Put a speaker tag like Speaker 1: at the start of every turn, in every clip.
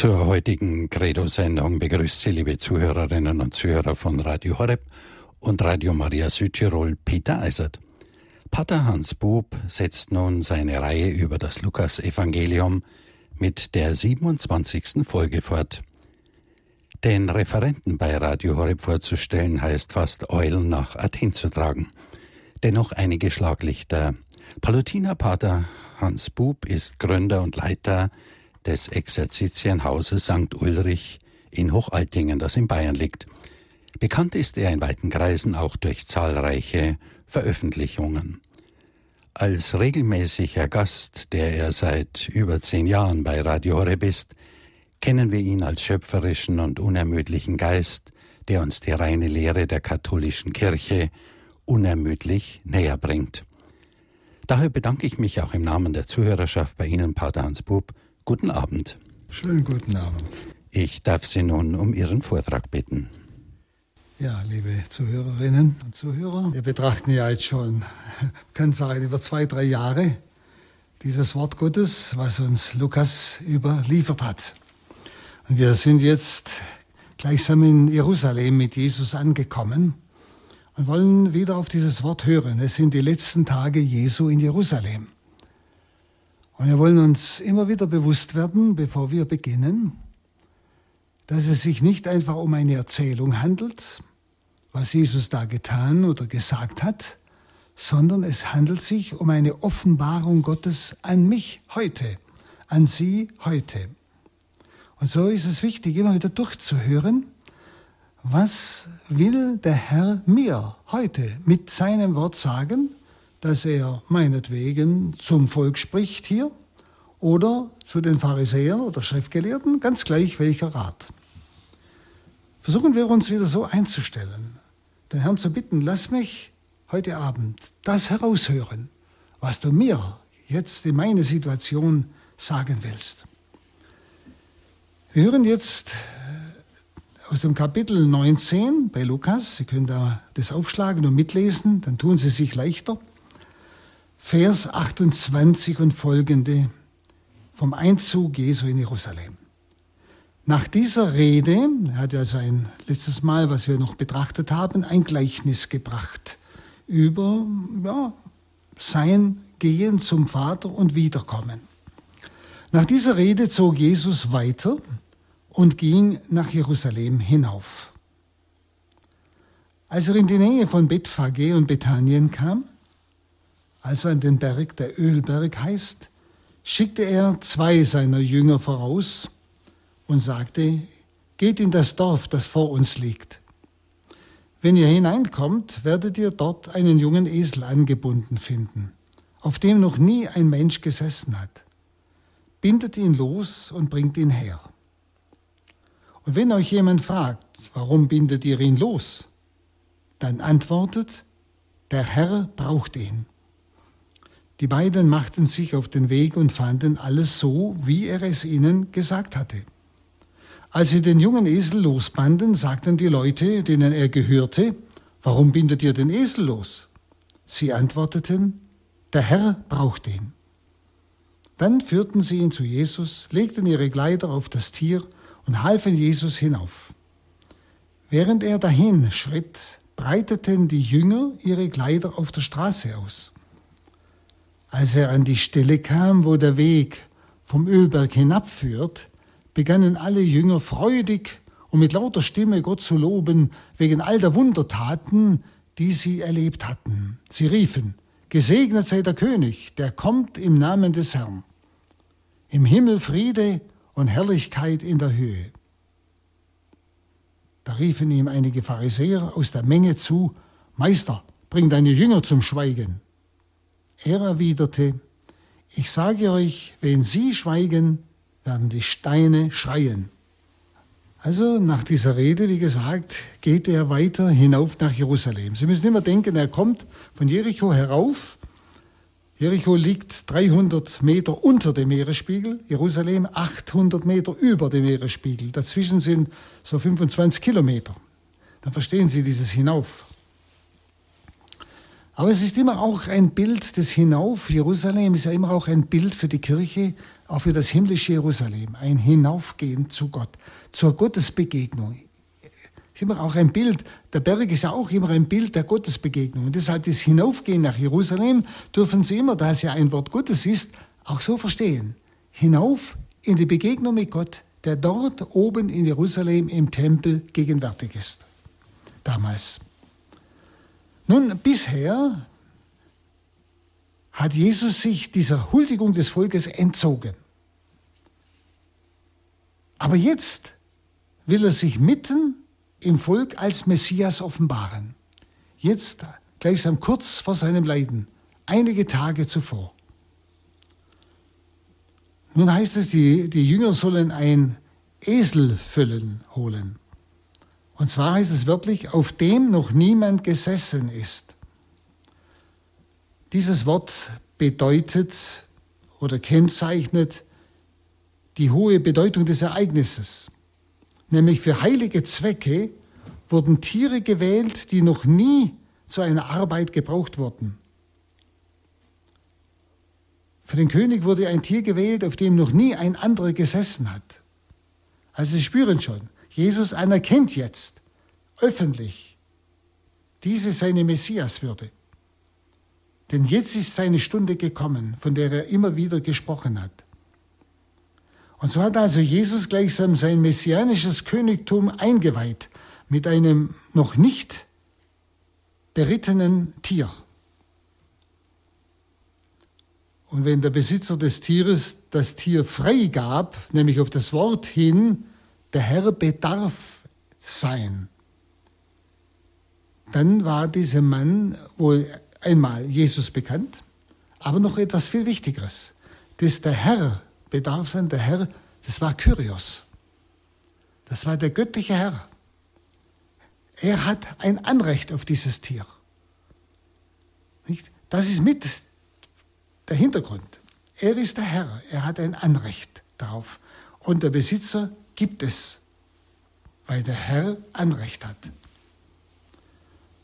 Speaker 1: Zur heutigen Credo-Sendung begrüßt Sie, liebe Zuhörerinnen und Zuhörer von Radio Horeb und Radio Maria Südtirol, Peter Eisert. Pater Hans Bub setzt nun seine Reihe über das Lukas-Evangelium mit der 27. Folge fort. Den Referenten bei Radio Horeb vorzustellen heißt fast Eulen nach Athen zu tragen. Dennoch einige Schlaglichter. Palutinerpater Hans Bub ist Gründer und Leiter des Exerzitienhauses St. Ulrich in Hochaltingen, das in Bayern liegt. Bekannt ist er in weiten Kreisen auch durch zahlreiche Veröffentlichungen. Als regelmäßiger Gast, der er seit über zehn Jahren bei Radio Horeb ist, kennen wir ihn als schöpferischen und unermüdlichen Geist, der uns die reine Lehre der katholischen Kirche unermüdlich näher bringt. Daher bedanke ich mich auch im Namen der Zuhörerschaft bei Ihnen, Pater Hans Bub, Guten Abend.
Speaker 2: Schönen guten Abend.
Speaker 1: Ich darf Sie nun um Ihren Vortrag bitten.
Speaker 2: Ja, liebe Zuhörerinnen und Zuhörer, wir betrachten ja jetzt schon, können sagen, über zwei, drei Jahre dieses Wort Gottes, was uns Lukas überliefert hat. Und wir sind jetzt gleichsam in Jerusalem mit Jesus angekommen und wollen wieder auf dieses Wort hören. Es sind die letzten Tage Jesu in Jerusalem. Und wir wollen uns immer wieder bewusst werden, bevor wir beginnen, dass es sich nicht einfach um eine Erzählung handelt, was Jesus da getan oder gesagt hat, sondern es handelt sich um eine Offenbarung Gottes an mich heute, an Sie heute. Und so ist es wichtig, immer wieder durchzuhören, was will der Herr mir heute mit seinem Wort sagen dass er meinetwegen zum Volk spricht hier oder zu den Pharisäern oder Schriftgelehrten, ganz gleich welcher Rat. Versuchen wir uns wieder so einzustellen, den Herrn zu bitten, lass mich heute Abend das heraushören, was du mir jetzt in meine Situation sagen willst. Wir hören jetzt äh, aus dem Kapitel 19 bei Lukas. Sie können da das aufschlagen und mitlesen, dann tun Sie sich leichter. Vers 28 und folgende vom Einzug Jesu in Jerusalem. Nach dieser Rede, er hat also ein letztes Mal, was wir noch betrachtet haben, ein Gleichnis gebracht über ja, sein Gehen zum Vater und Wiederkommen. Nach dieser Rede zog Jesus weiter und ging nach Jerusalem hinauf. Als er in die Nähe von Bethphage und Bethanien kam, als er an den Berg, der Ölberg heißt, schickte er zwei seiner Jünger voraus und sagte, geht in das Dorf, das vor uns liegt. Wenn ihr hineinkommt, werdet ihr dort einen jungen Esel angebunden finden, auf dem noch nie ein Mensch gesessen hat. Bindet ihn los und bringt ihn her. Und wenn euch jemand fragt, warum bindet ihr ihn los, dann antwortet, der Herr braucht ihn. Die beiden machten sich auf den Weg und fanden alles so, wie er es ihnen gesagt hatte. Als sie den jungen Esel losbanden, sagten die Leute, denen er gehörte, warum bindet ihr den Esel los? Sie antworteten, der Herr braucht ihn. Dann führten sie ihn zu Jesus, legten ihre Kleider auf das Tier und halfen Jesus hinauf. Während er dahin schritt, breiteten die Jünger ihre Kleider auf der Straße aus. Als er an die Stelle kam, wo der Weg vom Ölberg hinabführt, begannen alle Jünger freudig und mit lauter Stimme Gott zu loben wegen all der Wundertaten, die sie erlebt hatten. Sie riefen, Gesegnet sei der König, der kommt im Namen des Herrn. Im Himmel Friede und Herrlichkeit in der Höhe. Da riefen ihm einige Pharisäer aus der Menge zu, Meister, bring deine Jünger zum Schweigen. Er erwiderte, ich sage euch, wenn sie schweigen, werden die Steine schreien. Also nach dieser Rede, wie gesagt, geht er weiter hinauf nach Jerusalem. Sie müssen immer denken, er kommt von Jericho herauf. Jericho liegt 300 Meter unter dem Meeresspiegel, Jerusalem 800 Meter über dem Meeresspiegel. Dazwischen sind so 25 Kilometer. Dann verstehen Sie dieses Hinauf. Aber es ist immer auch ein Bild des Hinauf. Jerusalem ist ja immer auch ein Bild für die Kirche auch für das himmlische Jerusalem, ein Hinaufgehen zu Gott, zur Gottesbegegnung. Ist immer auch ein Bild, der Berg ist ja auch immer ein Bild der Gottesbegegnung. Und deshalb das Hinaufgehen nach Jerusalem dürfen Sie immer, da es ja ein Wort Gottes ist, auch so verstehen. Hinauf in die Begegnung mit Gott, der dort oben in Jerusalem im Tempel gegenwärtig ist. Damals. Nun, bisher hat Jesus sich dieser Huldigung des Volkes entzogen. Aber jetzt will er sich mitten im Volk als Messias offenbaren. Jetzt, gleichsam kurz vor seinem Leiden, einige Tage zuvor. Nun heißt es, die, die Jünger sollen ein Eselfüllen holen. Und zwar heißt es wirklich, auf dem noch niemand gesessen ist. Dieses Wort bedeutet oder kennzeichnet die hohe Bedeutung des Ereignisses. Nämlich für heilige Zwecke wurden Tiere gewählt, die noch nie zu einer Arbeit gebraucht wurden. Für den König wurde ein Tier gewählt, auf dem noch nie ein anderer gesessen hat. Also Sie spüren schon, Jesus anerkennt jetzt öffentlich diese seine Messiaswürde. Denn jetzt ist seine Stunde gekommen, von der er immer wieder gesprochen hat. Und so hat also Jesus gleichsam sein messianisches Königtum eingeweiht mit einem noch nicht berittenen Tier. Und wenn der Besitzer des Tieres das Tier freigab, nämlich auf das Wort hin, der Herr bedarf sein, dann war dieser Mann wohl einmal Jesus bekannt, aber noch etwas viel Wichtigeres, dass der Herr bedarf sein, der Herr, das war Kyrios. Das war der göttliche Herr. Er hat ein Anrecht auf dieses Tier. Nicht? Das ist mit der Hintergrund. Er ist der Herr, er hat ein Anrecht darauf. Und der Besitzer gibt es, weil der Herr Anrecht hat.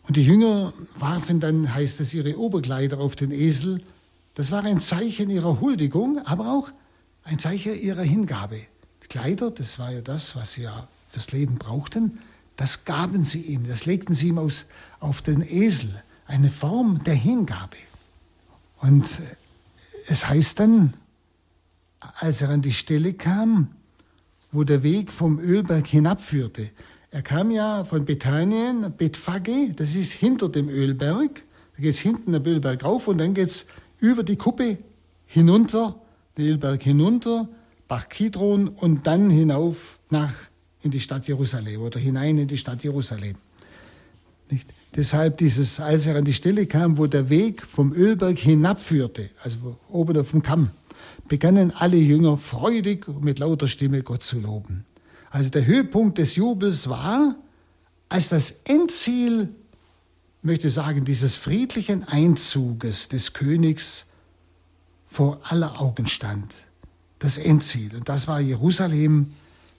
Speaker 2: Und die Jünger warfen dann, heißt es, ihre Oberkleider auf den Esel. Das war ein Zeichen ihrer Huldigung, aber auch ein Zeichen ihrer Hingabe. Die Kleider, das war ja das, was sie ja fürs Leben brauchten, das gaben sie ihm, das legten sie ihm aus, auf den Esel, eine Form der Hingabe. Und es heißt dann, als er an die Stelle kam, wo der Weg vom Ölberg hinabführte, er kam ja von Bethanien, Bethphage, das ist hinter dem Ölberg. Da geht es hinten den Ölberg rauf und dann geht es über die Kuppe hinunter, den Ölberg hinunter, Bach Kidron und dann hinauf nach in die Stadt Jerusalem oder hinein in die Stadt Jerusalem. Nicht? Deshalb dieses, als er an die Stelle kam, wo der Weg vom Ölberg hinabführte, also oben auf dem Kamm, begannen alle Jünger freudig mit lauter Stimme Gott zu loben. Also der Höhepunkt des Jubels war, als das Endziel, möchte sagen, dieses friedlichen Einzuges des Königs vor aller Augen stand. Das Endziel. Und das war Jerusalem,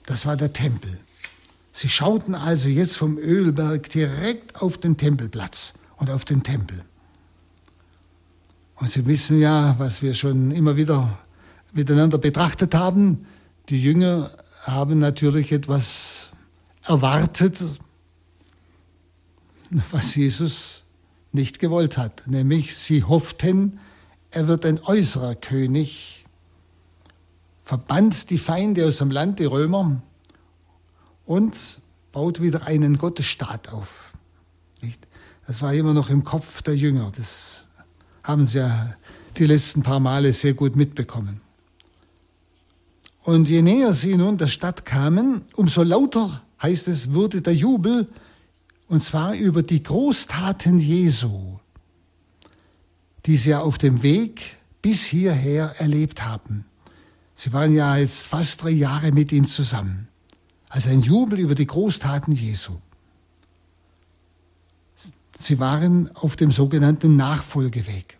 Speaker 2: das war der Tempel. Sie schauten also jetzt vom Ölberg direkt auf den Tempelplatz und auf den Tempel. Und Sie wissen ja, was wir schon immer wieder miteinander betrachtet haben, die Jünger haben natürlich etwas erwartet, was Jesus nicht gewollt hat, nämlich sie hofften, er wird ein äußerer König, verbannt die Feinde aus dem Land, die Römer, und baut wieder einen Gottesstaat auf. Das war immer noch im Kopf der Jünger. Das haben sie ja die letzten paar Male sehr gut mitbekommen. Und je näher sie nun der Stadt kamen, umso lauter, heißt es, wurde der Jubel, und zwar über die Großtaten Jesu, die sie ja auf dem Weg bis hierher erlebt haben. Sie waren ja jetzt fast drei Jahre mit ihm zusammen. Also ein Jubel über die Großtaten Jesu. Sie waren auf dem sogenannten Nachfolgeweg.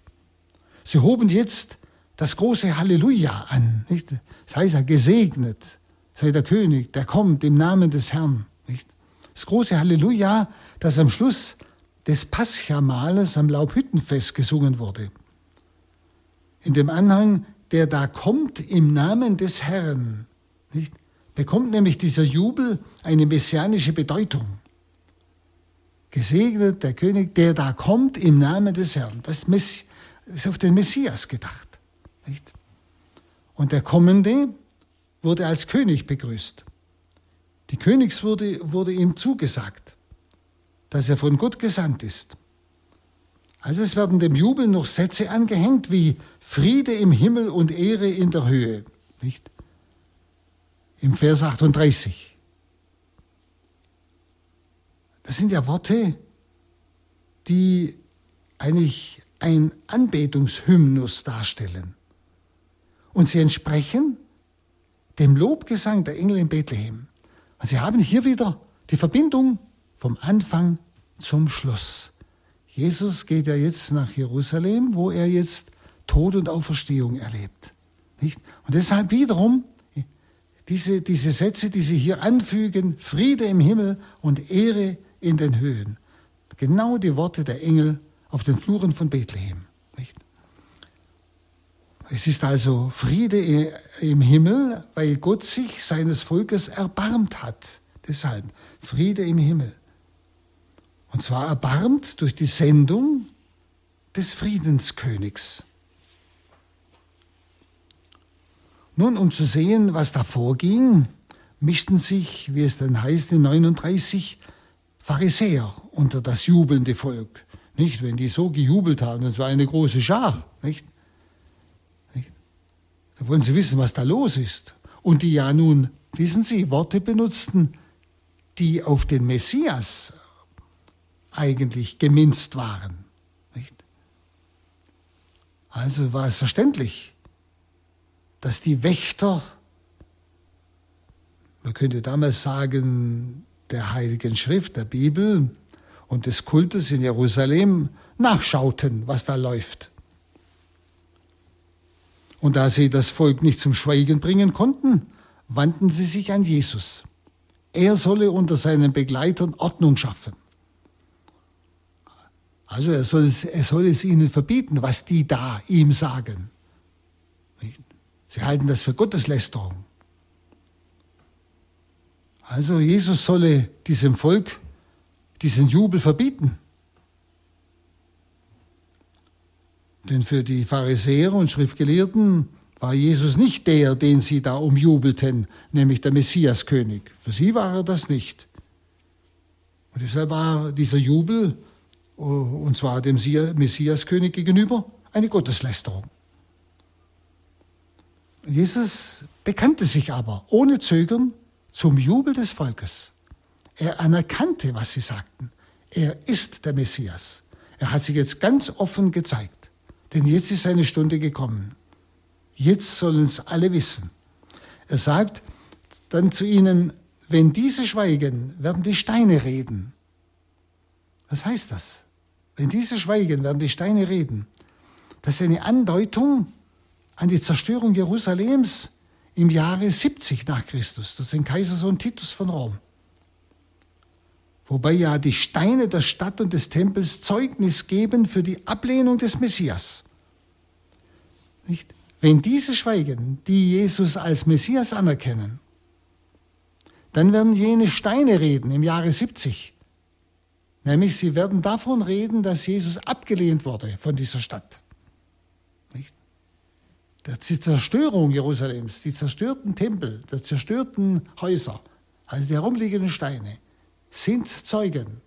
Speaker 2: Sie hoben jetzt das große Halleluja an. Nicht? Sei er gesegnet, sei der König, der kommt im Namen des Herrn. Nicht? Das große Halleluja, das am Schluss des Paschamales am Laubhüttenfest gesungen wurde. In dem Anhang der da kommt im Namen des Herrn, nicht? bekommt nämlich dieser Jubel eine messianische Bedeutung. Gesegnet der König, der da kommt im Namen des Herrn. Das ist auf den Messias gedacht. Nicht? Und der Kommende wurde als König begrüßt. Die Königswürde wurde ihm zugesagt, dass er von Gott gesandt ist. Also es werden dem Jubel noch Sätze angehängt wie Friede im Himmel und Ehre in der Höhe. Nicht? Im Vers 38. Das sind ja Worte, die eigentlich ein Anbetungshymnus darstellen. Und sie entsprechen dem Lobgesang der Engel in Bethlehem. Und sie haben hier wieder die Verbindung vom Anfang zum Schluss. Jesus geht ja jetzt nach Jerusalem, wo er jetzt Tod und Auferstehung erlebt. Nicht? Und deshalb wiederum diese, diese Sätze, die Sie hier anfügen, Friede im Himmel und Ehre in den Höhen. Genau die Worte der Engel auf den Fluren von Bethlehem. Nicht? Es ist also Friede im Himmel, weil Gott sich seines Volkes erbarmt hat. Deshalb Friede im Himmel. Und zwar erbarmt durch die Sendung des Friedenskönigs. Nun, um zu sehen, was da vorging, mischten sich, wie es dann heißt, in 39 Pharisäer unter das jubelnde Volk. Nicht, wenn die so gejubelt haben, das war eine große Schar. Nicht? nicht? Da wollen sie wissen, was da los ist. Und die ja nun, wissen Sie, Worte benutzten, die auf den Messias eigentlich geminzt waren. Nicht? Also war es verständlich, dass die Wächter, man könnte damals sagen, der Heiligen Schrift, der Bibel und des Kultes in Jerusalem nachschauten, was da läuft. Und da sie das Volk nicht zum Schweigen bringen konnten, wandten sie sich an Jesus. Er solle unter seinen Begleitern Ordnung schaffen. Also er soll, es, er soll es ihnen verbieten, was die da ihm sagen. Sie halten das für Gotteslästerung. Also Jesus solle diesem Volk diesen Jubel verbieten. Denn für die Pharisäer und Schriftgelehrten war Jesus nicht der, den sie da umjubelten, nämlich der Messiaskönig. Für sie war er das nicht. Und deshalb war dieser Jubel äh, und zwar dem Messiaskönig gegenüber, eine Gotteslästerung. Jesus bekannte sich aber ohne Zögern zum Jubel des Volkes. Er anerkannte, was sie sagten. Er ist der Messias. Er hat sich jetzt ganz offen gezeigt. Denn jetzt ist seine Stunde gekommen. Jetzt sollen es alle wissen. Er sagt dann zu ihnen, wenn diese schweigen, werden die Steine reden. Was heißt das? Wenn diese schweigen, werden die Steine reden. Das ist eine Andeutung an die Zerstörung Jerusalems im Jahre 70 nach Christus durch den Kaisersohn Titus von Rom. Wobei ja die Steine der Stadt und des Tempels Zeugnis geben für die Ablehnung des Messias. Nicht? Wenn diese schweigen, die Jesus als Messias anerkennen, dann werden jene Steine reden im Jahre 70 Nämlich sie werden davon reden, dass Jesus abgelehnt wurde von dieser Stadt. Nicht? Die Zerstörung Jerusalems, die zerstörten Tempel, die zerstörten Häuser, also die herumliegenden Steine, sind Zeugen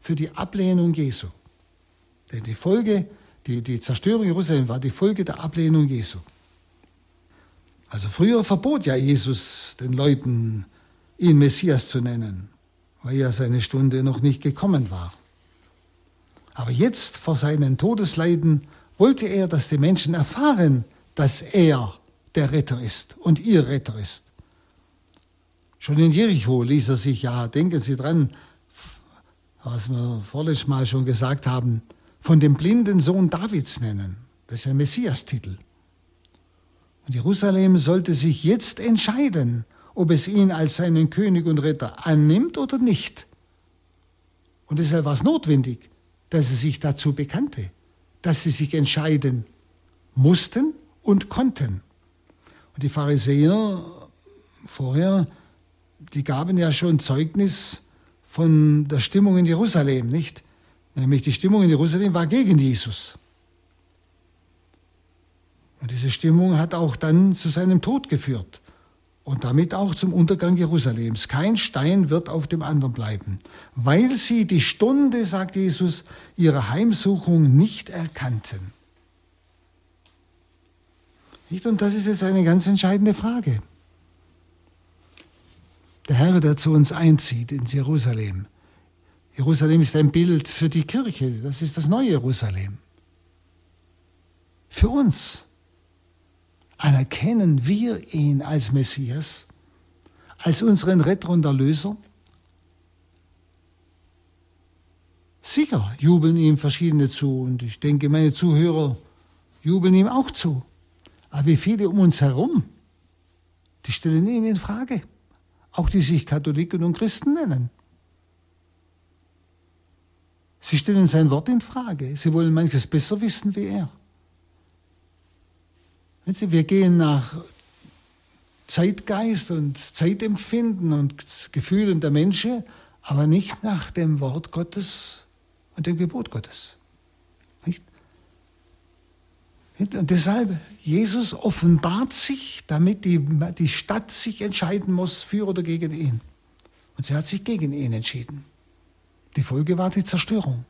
Speaker 2: für die Ablehnung Jesu. Denn die Folge, die, die Zerstörung Jerusalem war die Folge der Ablehnung Jesu. Also früher verbot ja Jesus den Leuten, ihn Messias zu nennen weil ja seine Stunde noch nicht gekommen war. Aber jetzt vor seinen Todesleiden wollte er, dass die Menschen erfahren, dass er der Retter ist und ihr Retter ist. Schon in Jericho ließ er sich ja, denken Sie dran, was wir vorletztes Mal schon gesagt haben, von dem blinden Sohn Davids nennen. Das ist ein Messias-Titel. Und Jerusalem sollte sich jetzt entscheiden, ob es ihn als seinen König und Retter annimmt oder nicht. Und deshalb war es notwendig, dass er sich dazu bekannte, dass sie sich entscheiden mussten und konnten. Und die Pharisäer vorher, die gaben ja schon Zeugnis von der Stimmung in Jerusalem, nicht? Nämlich die Stimmung in Jerusalem war gegen Jesus. Und diese Stimmung hat auch dann zu seinem Tod geführt und damit auch zum Untergang Jerusalems. Kein Stein wird auf dem anderen bleiben, weil sie die Stunde, sagt Jesus, ihrer Heimsuchung nicht erkannten. Und das ist jetzt eine ganz entscheidende Frage. Der Herr, der zu uns einzieht ins Jerusalem. Jerusalem ist ein Bild für die Kirche, das ist das neue Jerusalem. Für uns anerkennen wir ihn als Messias, als unseren Retter und Erlöser. Sicher jubeln ihm verschiedene zu und ich denke, meine Zuhörer jubeln ihm auch zu. Aber wie viele um uns herum, die stellen ihn in Frage. Auch die sich Katholiken und Christen nennen. Sie stellen sein Wort in Frage. Sie wollen manches besser wissen wie er. Wir gehen nach Zeitgeist und Zeitempfinden und Gefühlen der Menschen, aber nicht nach dem Wort Gottes und dem Gebot Gottes. Und deshalb, Jesus offenbart sich, damit die, die Stadt sich entscheiden muss, für oder gegen ihn. Und sie hat sich gegen ihn entschieden. Die Folge war die Zerstörung.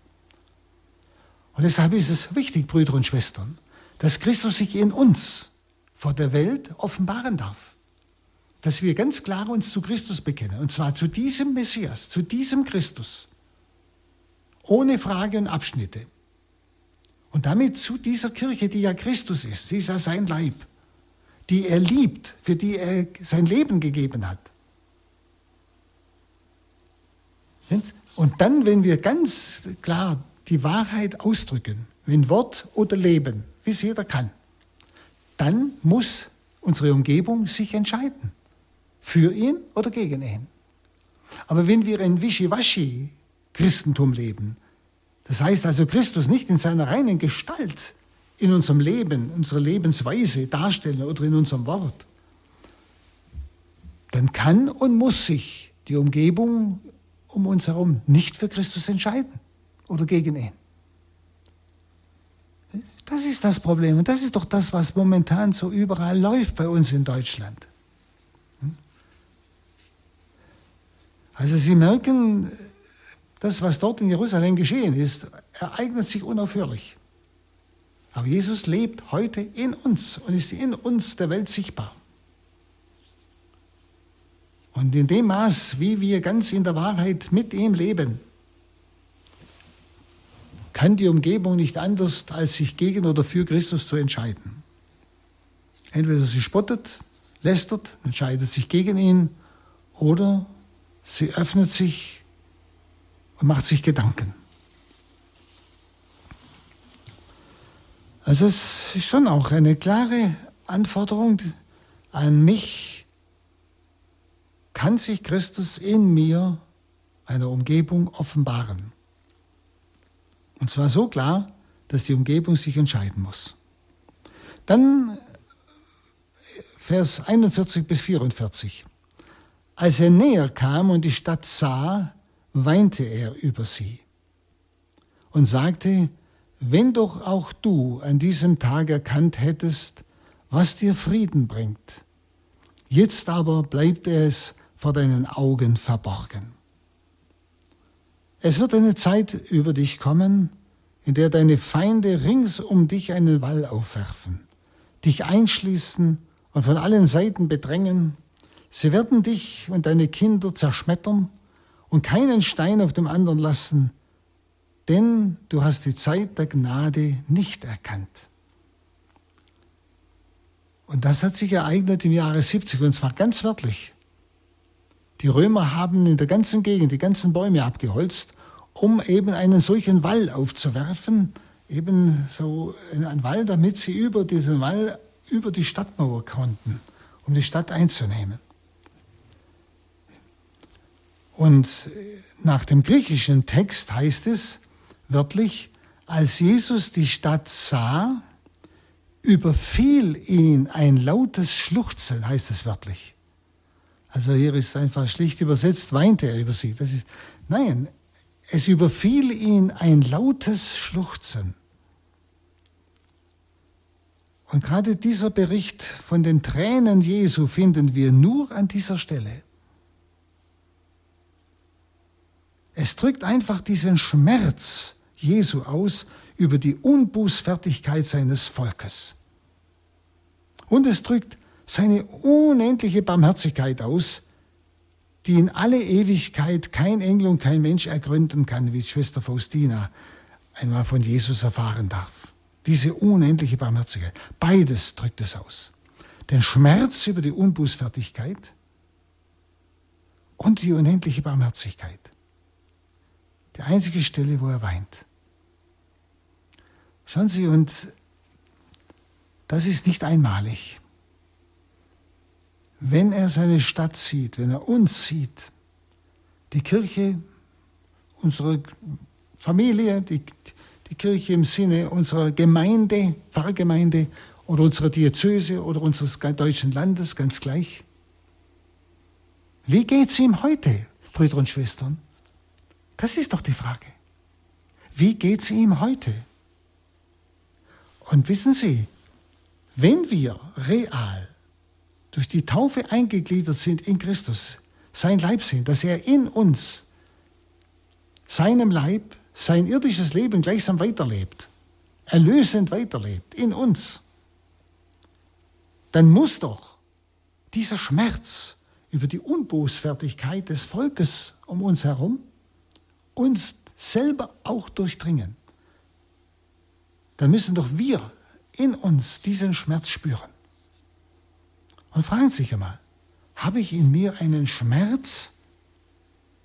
Speaker 2: Und deshalb ist es wichtig, Brüder und Schwestern, dass Christus sich in uns vor der Welt offenbaren darf. Dass wir ganz klar uns zu Christus bekennen. Und zwar zu diesem Messias, zu diesem Christus. Ohne Frage und Abschnitte. Und damit zu dieser Kirche, die ja Christus ist, sie ist ja sein Leib, die er liebt, für die er sein Leben gegeben hat. Und dann, wenn wir ganz klar die Wahrheit ausdrücken, wenn Wort oder Leben, wie es jeder kann, dann muss unsere Umgebung sich entscheiden. Für ihn oder gegen ihn. Aber wenn wir ein Wischiwaschi-Christentum leben, das heißt also, Christus nicht in seiner reinen Gestalt in unserem Leben, unserer Lebensweise darstellen oder in unserem Wort, dann kann und muss sich die Umgebung um uns herum nicht für Christus entscheiden oder gegen ihn. Das ist das Problem und das ist doch das, was momentan so überall läuft bei uns in Deutschland. Also Sie merken, das, was dort in Jerusalem geschehen ist, ereignet sich unaufhörlich. Aber Jesus lebt heute in uns und ist in uns der Welt sichtbar. Und in dem Maß, wie wir ganz in der Wahrheit mit ihm leben, kann die Umgebung nicht anders, als sich gegen oder für Christus zu entscheiden. Entweder sie spottet, lästert, entscheidet sich gegen ihn, oder sie öffnet sich macht sich Gedanken. Also es ist schon auch eine klare Anforderung an mich, kann sich Christus in mir, einer Umgebung, offenbaren. Und zwar so klar, dass die Umgebung sich entscheiden muss. Dann Vers 41 bis 44. Als er näher kam und die Stadt sah, weinte er über sie und sagte, wenn doch auch du an diesem Tag erkannt hättest, was dir Frieden bringt. Jetzt aber bleibt es vor deinen Augen verborgen. Es wird eine Zeit über dich kommen, in der deine Feinde rings um dich einen Wall aufwerfen, dich einschließen und von allen Seiten bedrängen. Sie werden dich und deine Kinder zerschmettern und keinen Stein auf dem anderen lassen, denn du hast die Zeit der Gnade nicht erkannt. Und das hat sich ereignet im Jahre 70 und zwar ganz wörtlich. Die Römer haben in der ganzen Gegend die ganzen Bäume abgeholzt, um eben einen solchen Wall aufzuwerfen, eben so einen Wall, damit sie über diesen Wall über die Stadtmauer konnten, um die Stadt einzunehmen. Und nach dem griechischen Text heißt es wörtlich, als Jesus die Stadt sah, überfiel ihn ein lautes Schluchzen, heißt es wörtlich. Also hier ist einfach schlicht übersetzt, weinte er über sie. Das ist, nein, es überfiel ihn ein lautes Schluchzen. Und gerade dieser Bericht von den Tränen Jesu finden wir nur an dieser Stelle. Es drückt einfach diesen Schmerz Jesu aus über die Unbußfertigkeit seines Volkes. Und es drückt seine unendliche Barmherzigkeit aus, die in alle Ewigkeit kein Engel und kein Mensch ergründen kann, wie Schwester Faustina einmal von Jesus erfahren darf. Diese unendliche Barmherzigkeit. Beides drückt es aus. Den Schmerz über die Unbußfertigkeit und die unendliche Barmherzigkeit. Die einzige Stelle, wo er weint. Schauen Sie, und das ist nicht einmalig. Wenn er seine Stadt sieht, wenn er uns sieht, die Kirche, unsere Familie, die, die Kirche im Sinne unserer Gemeinde, Pfarrgemeinde oder unserer Diözese oder unseres deutschen Landes, ganz gleich. Wie geht es ihm heute, Brüder und Schwestern? Das ist doch die Frage. Wie geht es ihm heute? Und wissen Sie, wenn wir real durch die Taufe eingegliedert sind in Christus, sein Leib sind, dass er in uns, seinem Leib, sein irdisches Leben gleichsam weiterlebt, erlösend weiterlebt in uns, dann muss doch dieser Schmerz über die Unbußfertigkeit des Volkes um uns herum uns selber auch durchdringen. Dann müssen doch wir in uns diesen Schmerz spüren. Und fragen Sie sich einmal, habe ich in mir einen Schmerz,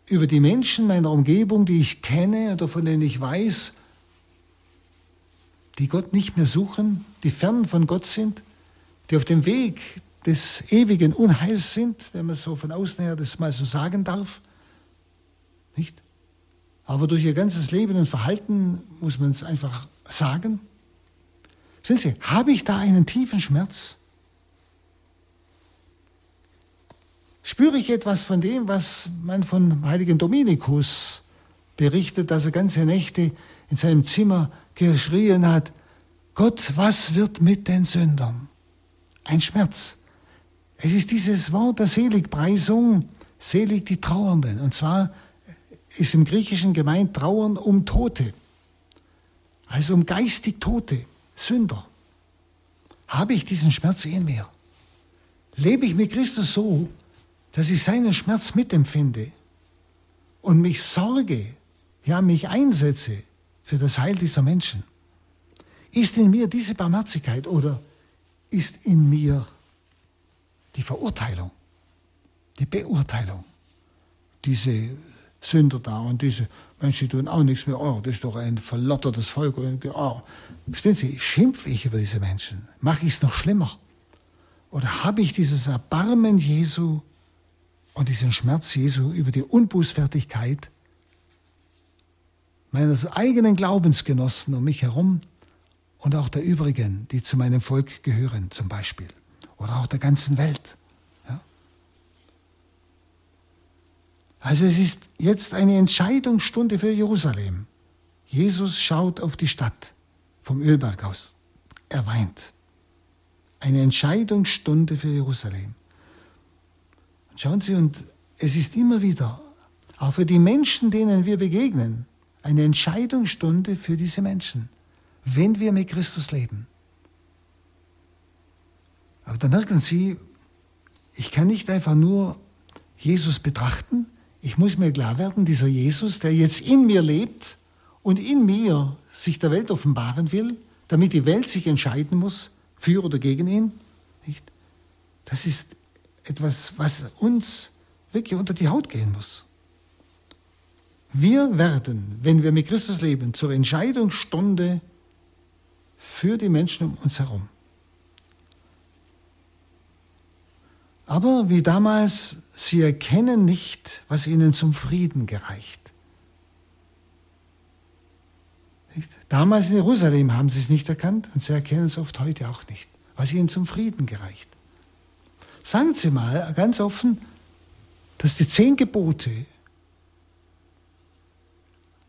Speaker 2: über die Menschen meiner Umgebung, die ich kenne oder von denen ich weiß, die Gott nicht mehr suchen, die fern von Gott sind, die auf dem Weg des ewigen Unheils sind, wenn man so von außen her das mal so sagen darf. Nicht? Aber durch ihr ganzes Leben und Verhalten muss man es einfach sagen. Sehen Sie, habe ich da einen tiefen Schmerz? spüre ich etwas von dem, was man von heiligen Dominikus berichtet, dass er ganze Nächte in seinem Zimmer geschrien hat, Gott, was wird mit den Sündern? Ein Schmerz. Es ist dieses Wort der Seligpreisung, selig die Trauernden. Und zwar ist im Griechischen gemeint Trauern um Tote, also um geistig Tote, Sünder. Habe ich diesen Schmerz in mir? Lebe ich mit Christus so, dass ich seinen Schmerz mitempfinde und mich sorge, ja, mich einsetze für das Heil dieser Menschen. Ist in mir diese Barmherzigkeit oder ist in mir die Verurteilung, die Beurteilung, diese Sünder da und diese Menschen tun auch nichts mehr. Oh, das ist doch ein verlottertes Volk. Oh. Verstehen Sie, schimpfe ich über diese Menschen? Mache ich es noch schlimmer? Oder habe ich dieses Erbarmen Jesu und diesen Schmerz Jesu über die Unbußfertigkeit meines eigenen Glaubensgenossen um mich herum und auch der übrigen, die zu meinem Volk gehören zum Beispiel oder auch der ganzen Welt. Also es ist jetzt eine Entscheidungsstunde für Jerusalem. Jesus schaut auf die Stadt vom Ölberg aus. Er weint. Eine Entscheidungsstunde für Jerusalem. Schauen Sie, und es ist immer wieder, auch für die Menschen, denen wir begegnen, eine Entscheidungsstunde für diese Menschen, wenn wir mit Christus leben. Aber da merken Sie, ich kann nicht einfach nur Jesus betrachten, ich muss mir klar werden, dieser Jesus, der jetzt in mir lebt und in mir sich der Welt offenbaren will, damit die Welt sich entscheiden muss, für oder gegen ihn, nicht? Das ist etwas, was uns wirklich unter die Haut gehen muss. Wir werden, wenn wir mit Christus leben, zur Entscheidungsstunde für die Menschen um uns herum. Aber wie damals, sie erkennen nicht, was ihnen zum Frieden gereicht. Damals in Jerusalem haben sie es nicht erkannt und sie erkennen es oft heute auch nicht, was ihnen zum Frieden gereicht. Sagen Sie mal ganz offen, dass die zehn Gebote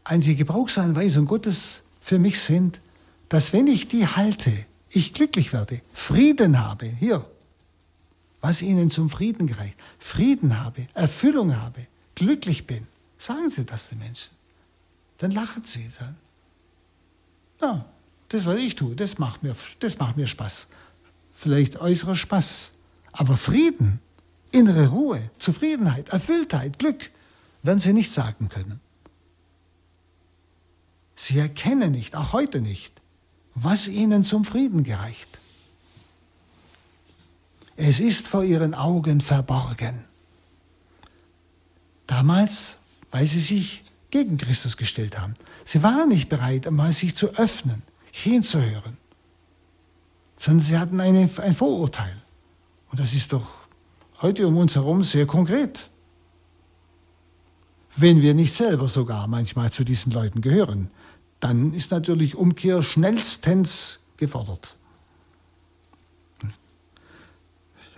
Speaker 2: eine Gebrauchsanweisung Gottes für mich sind, dass wenn ich die halte, ich glücklich werde, Frieden habe, hier, was Ihnen zum Frieden gereicht, Frieden habe, Erfüllung habe, glücklich bin. Sagen Sie das den Menschen. Dann lachen sie. Sagen, ja, das, was ich tue, das macht mir, das macht mir Spaß. Vielleicht äußerer Spaß. Aber Frieden, innere Ruhe, Zufriedenheit, Erfülltheit, Glück werden sie nicht sagen können. Sie erkennen nicht, auch heute nicht, was ihnen zum Frieden gereicht. Es ist vor ihren Augen verborgen. Damals, weil sie sich gegen Christus gestellt haben. Sie waren nicht bereit, einmal sich zu öffnen, hinzuhören, sondern sie hatten eine, ein Vorurteil. Und das ist doch heute um uns herum sehr konkret. Wenn wir nicht selber sogar manchmal zu diesen Leuten gehören, dann ist natürlich Umkehr schnellstens gefordert.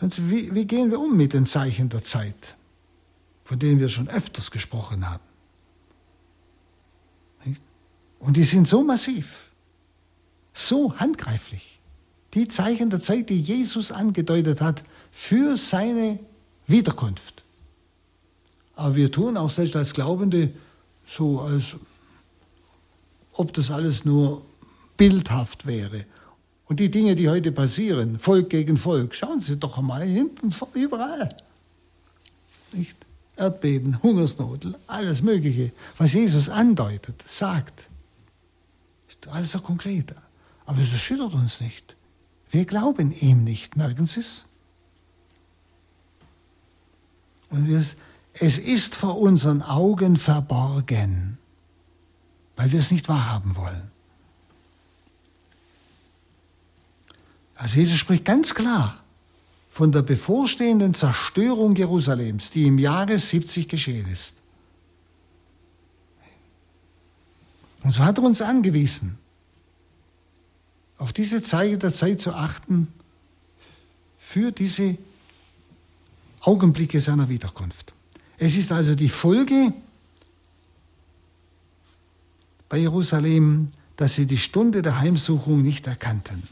Speaker 2: Wie, wie gehen wir um mit den Zeichen der Zeit, von denen wir schon öfters gesprochen haben? Und die sind so massiv, so handgreiflich. Die Zeichen der Zeit, die Jesus angedeutet hat für seine Wiederkunft. Aber wir tun auch selbst als Glaubende so, als ob das alles nur bildhaft wäre. Und die Dinge, die heute passieren, Volk gegen Volk, schauen Sie doch einmal hinten, überall. Nicht? Erdbeben, Hungersnot, alles Mögliche, was Jesus andeutet, sagt. Ist alles so konkret. Aber es erschüttert uns nicht. Wir glauben ihm nicht, merken Sie es? Und es ist vor unseren Augen verborgen, weil wir es nicht wahrhaben wollen. Also Jesus spricht ganz klar von der bevorstehenden Zerstörung Jerusalems, die im Jahre 70 geschehen ist. Und so hat er uns angewiesen, auf diese Zeichen der Zeit zu achten für diese Augenblicke seiner Wiederkunft. Es ist also die Folge bei Jerusalem, dass sie die Stunde der Heimsuchung nicht erkannten.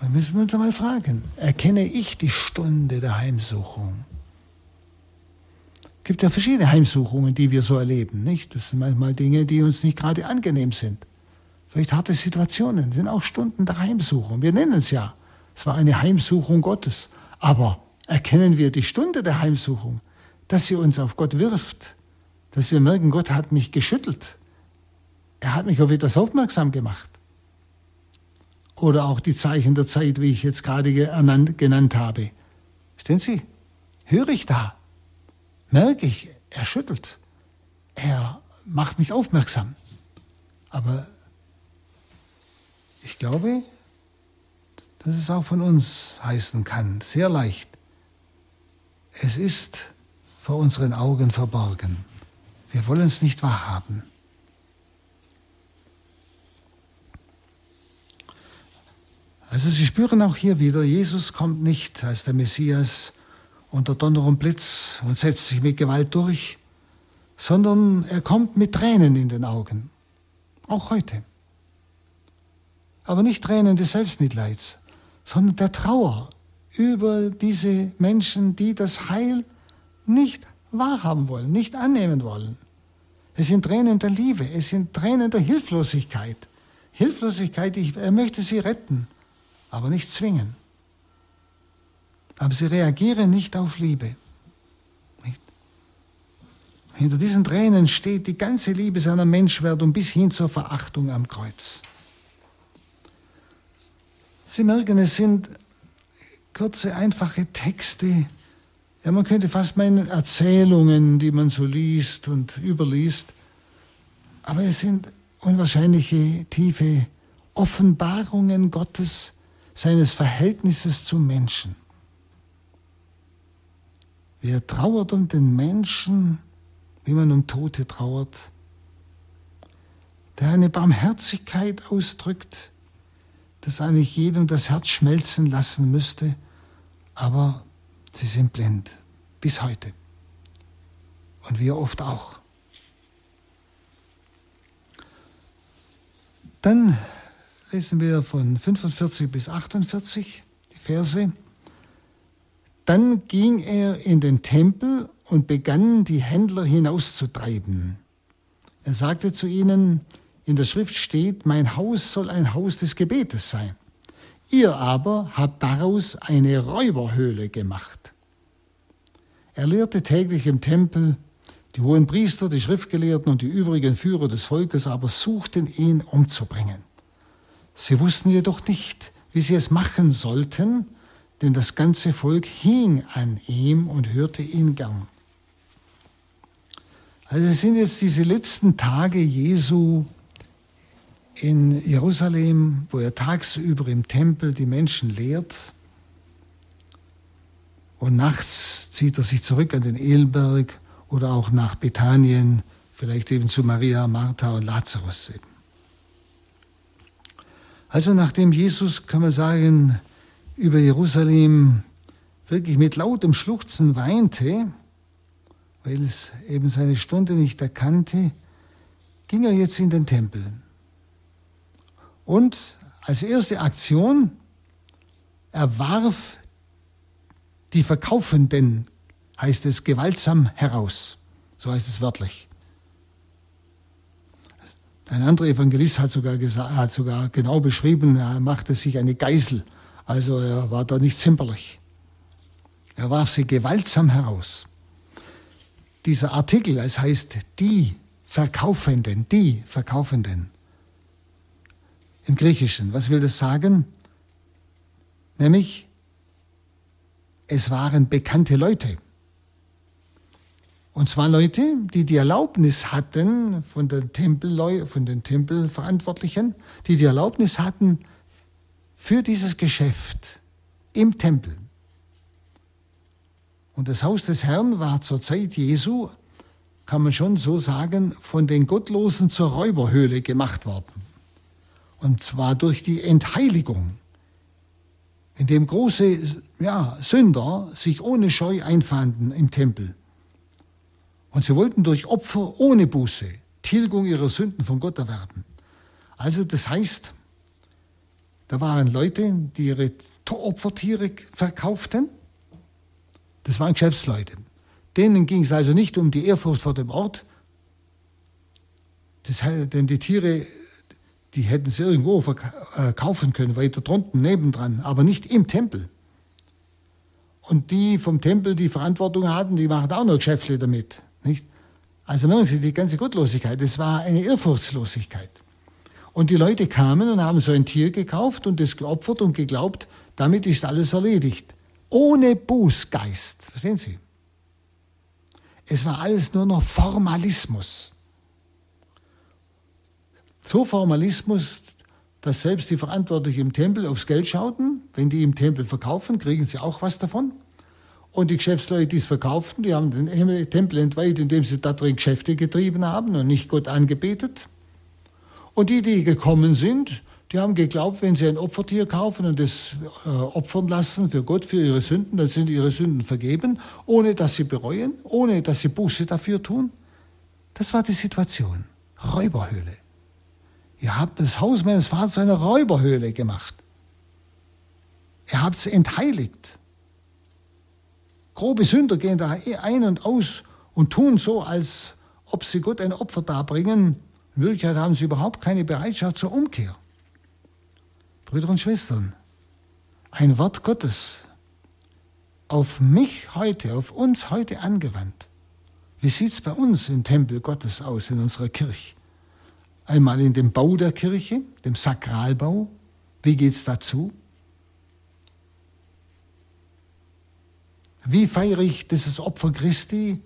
Speaker 2: Dann müssen wir uns einmal fragen, erkenne ich die Stunde der Heimsuchung? Es gibt ja verschiedene Heimsuchungen, die wir so erleben, nicht? Das sind manchmal Dinge, die uns nicht gerade angenehm sind. Vielleicht harte Situationen, sind auch Stunden der Heimsuchung. Wir nennen es ja. Es war eine Heimsuchung Gottes. Aber erkennen wir die Stunde der Heimsuchung, dass sie uns auf Gott wirft, dass wir merken, Gott hat mich geschüttelt. Er hat mich auf etwas aufmerksam gemacht. Oder auch die Zeichen der Zeit, wie ich jetzt gerade genannt habe. Verstehen Sie? Höre ich da? Merke ich, er schüttelt. Er macht mich aufmerksam. Aber ich glaube, dass es auch von uns heißen kann, sehr leicht. Es ist vor unseren Augen verborgen. Wir wollen es nicht wahrhaben. Also Sie spüren auch hier wieder, Jesus kommt nicht als der Messias unter Donner und Blitz und setzt sich mit Gewalt durch, sondern er kommt mit Tränen in den Augen, auch heute. Aber nicht Tränen des Selbstmitleids, sondern der Trauer über diese Menschen, die das Heil nicht wahrhaben wollen, nicht annehmen wollen. Es sind Tränen der Liebe, es sind Tränen der Hilflosigkeit. Hilflosigkeit, ich, er möchte sie retten, aber nicht zwingen. Aber sie reagieren nicht auf Liebe. Nicht? Hinter diesen Tränen steht die ganze Liebe seiner Menschwerdung bis hin zur Verachtung am Kreuz. Sie merken, es sind kurze, einfache Texte. Ja, man könnte fast meinen Erzählungen, die man so liest und überliest. Aber es sind unwahrscheinliche, tiefe Offenbarungen Gottes, seines Verhältnisses zum Menschen. Wer trauert um den Menschen, wie man um Tote trauert, der eine Barmherzigkeit ausdrückt, das eigentlich jedem das Herz schmelzen lassen müsste, aber sie sind blind bis heute. Und wir oft auch. Dann lesen wir von 45 bis 48 die Verse. Dann ging er in den Tempel und begann die Händler hinauszutreiben. Er sagte zu ihnen, in der Schrift steht, mein Haus soll ein Haus des Gebetes sein. Ihr aber habt daraus eine Räuberhöhle gemacht. Er lehrte täglich im Tempel, die hohen Priester, die Schriftgelehrten und die übrigen Führer des Volkes aber suchten ihn umzubringen. Sie wussten jedoch nicht, wie sie es machen sollten, denn das ganze Volk hing an ihm und hörte ihn gern. Also es sind jetzt diese letzten Tage Jesu in Jerusalem, wo er tagsüber im Tempel die Menschen lehrt. Und nachts zieht er sich zurück an den Elberg oder auch nach Bethanien, vielleicht eben zu Maria, Martha und Lazarus eben. Also nachdem Jesus, kann man sagen, über Jerusalem wirklich mit lautem Schluchzen weinte, weil es eben seine Stunde nicht erkannte, ging er jetzt in den Tempel. Und als erste Aktion, er warf die Verkaufenden, heißt es, gewaltsam heraus. So heißt es wörtlich. Ein anderer Evangelist hat sogar, gesagt, hat sogar genau beschrieben, er machte sich eine Geisel. Also er war da nicht zimperlich. Er warf sie gewaltsam heraus. Dieser Artikel, es heißt die Verkaufenden, die Verkaufenden, im Griechischen. Was will das sagen? Nämlich, es waren bekannte Leute. Und zwar Leute, die die Erlaubnis hatten von den, Tempel, von den Tempelverantwortlichen, die die Erlaubnis hatten für dieses Geschäft im Tempel. Und das Haus des Herrn war zur Zeit Jesu, kann man schon so sagen, von den Gottlosen zur Räuberhöhle gemacht worden. Und zwar durch die Entheiligung, indem große ja, Sünder sich ohne Scheu einfanden im Tempel. Und sie wollten durch Opfer ohne Buße Tilgung ihrer Sünden von Gott erwerben. Also das heißt, da waren Leute, die ihre Opfertiere verkauften. Das waren Geschäftsleute. Denen ging es also nicht um die Ehrfurcht vor dem Ort, das, denn die Tiere die hätten sie irgendwo verkaufen äh, können, weiter drunten, nebendran, aber nicht im Tempel. Und die vom Tempel die Verantwortung hatten, die machen auch noch Geschäfte damit. Nicht? Also merken Sie, die ganze Gottlosigkeit, das war eine Ehrfurchtslosigkeit. Und die Leute kamen und haben so ein Tier gekauft und es geopfert und geglaubt, damit ist alles erledigt. Ohne Bußgeist. Verstehen Sie? Es war alles nur noch Formalismus. So Formalismus, dass selbst die Verantwortlichen im Tempel aufs Geld schauten. Wenn die im Tempel verkaufen, kriegen sie auch was davon. Und die Geschäftsleute, die es verkauften, die haben den Tempel entweiht, indem sie da drin Geschäfte getrieben haben und nicht Gott angebetet. Und die, die gekommen sind, die haben geglaubt, wenn sie ein Opfertier kaufen und es äh, opfern lassen für Gott, für ihre Sünden, dann sind ihre Sünden vergeben, ohne dass sie bereuen, ohne dass sie Buße dafür tun. Das war die Situation. Räuberhöhle. Ihr habt das Haus meines Vaters zu einer Räuberhöhle gemacht. Ihr habt es entheiligt. Grobe Sünder gehen da ein und aus und tun so, als ob sie Gott ein Opfer darbringen. In Wirklichkeit haben sie überhaupt keine Bereitschaft zur Umkehr. Brüder und Schwestern, ein Wort Gottes auf mich heute, auf uns heute angewandt. Wie sieht es bei uns im Tempel Gottes aus, in unserer Kirche? Einmal in dem Bau der Kirche, dem Sakralbau. Wie geht es dazu? Wie feiere ich dieses Opfer Christi?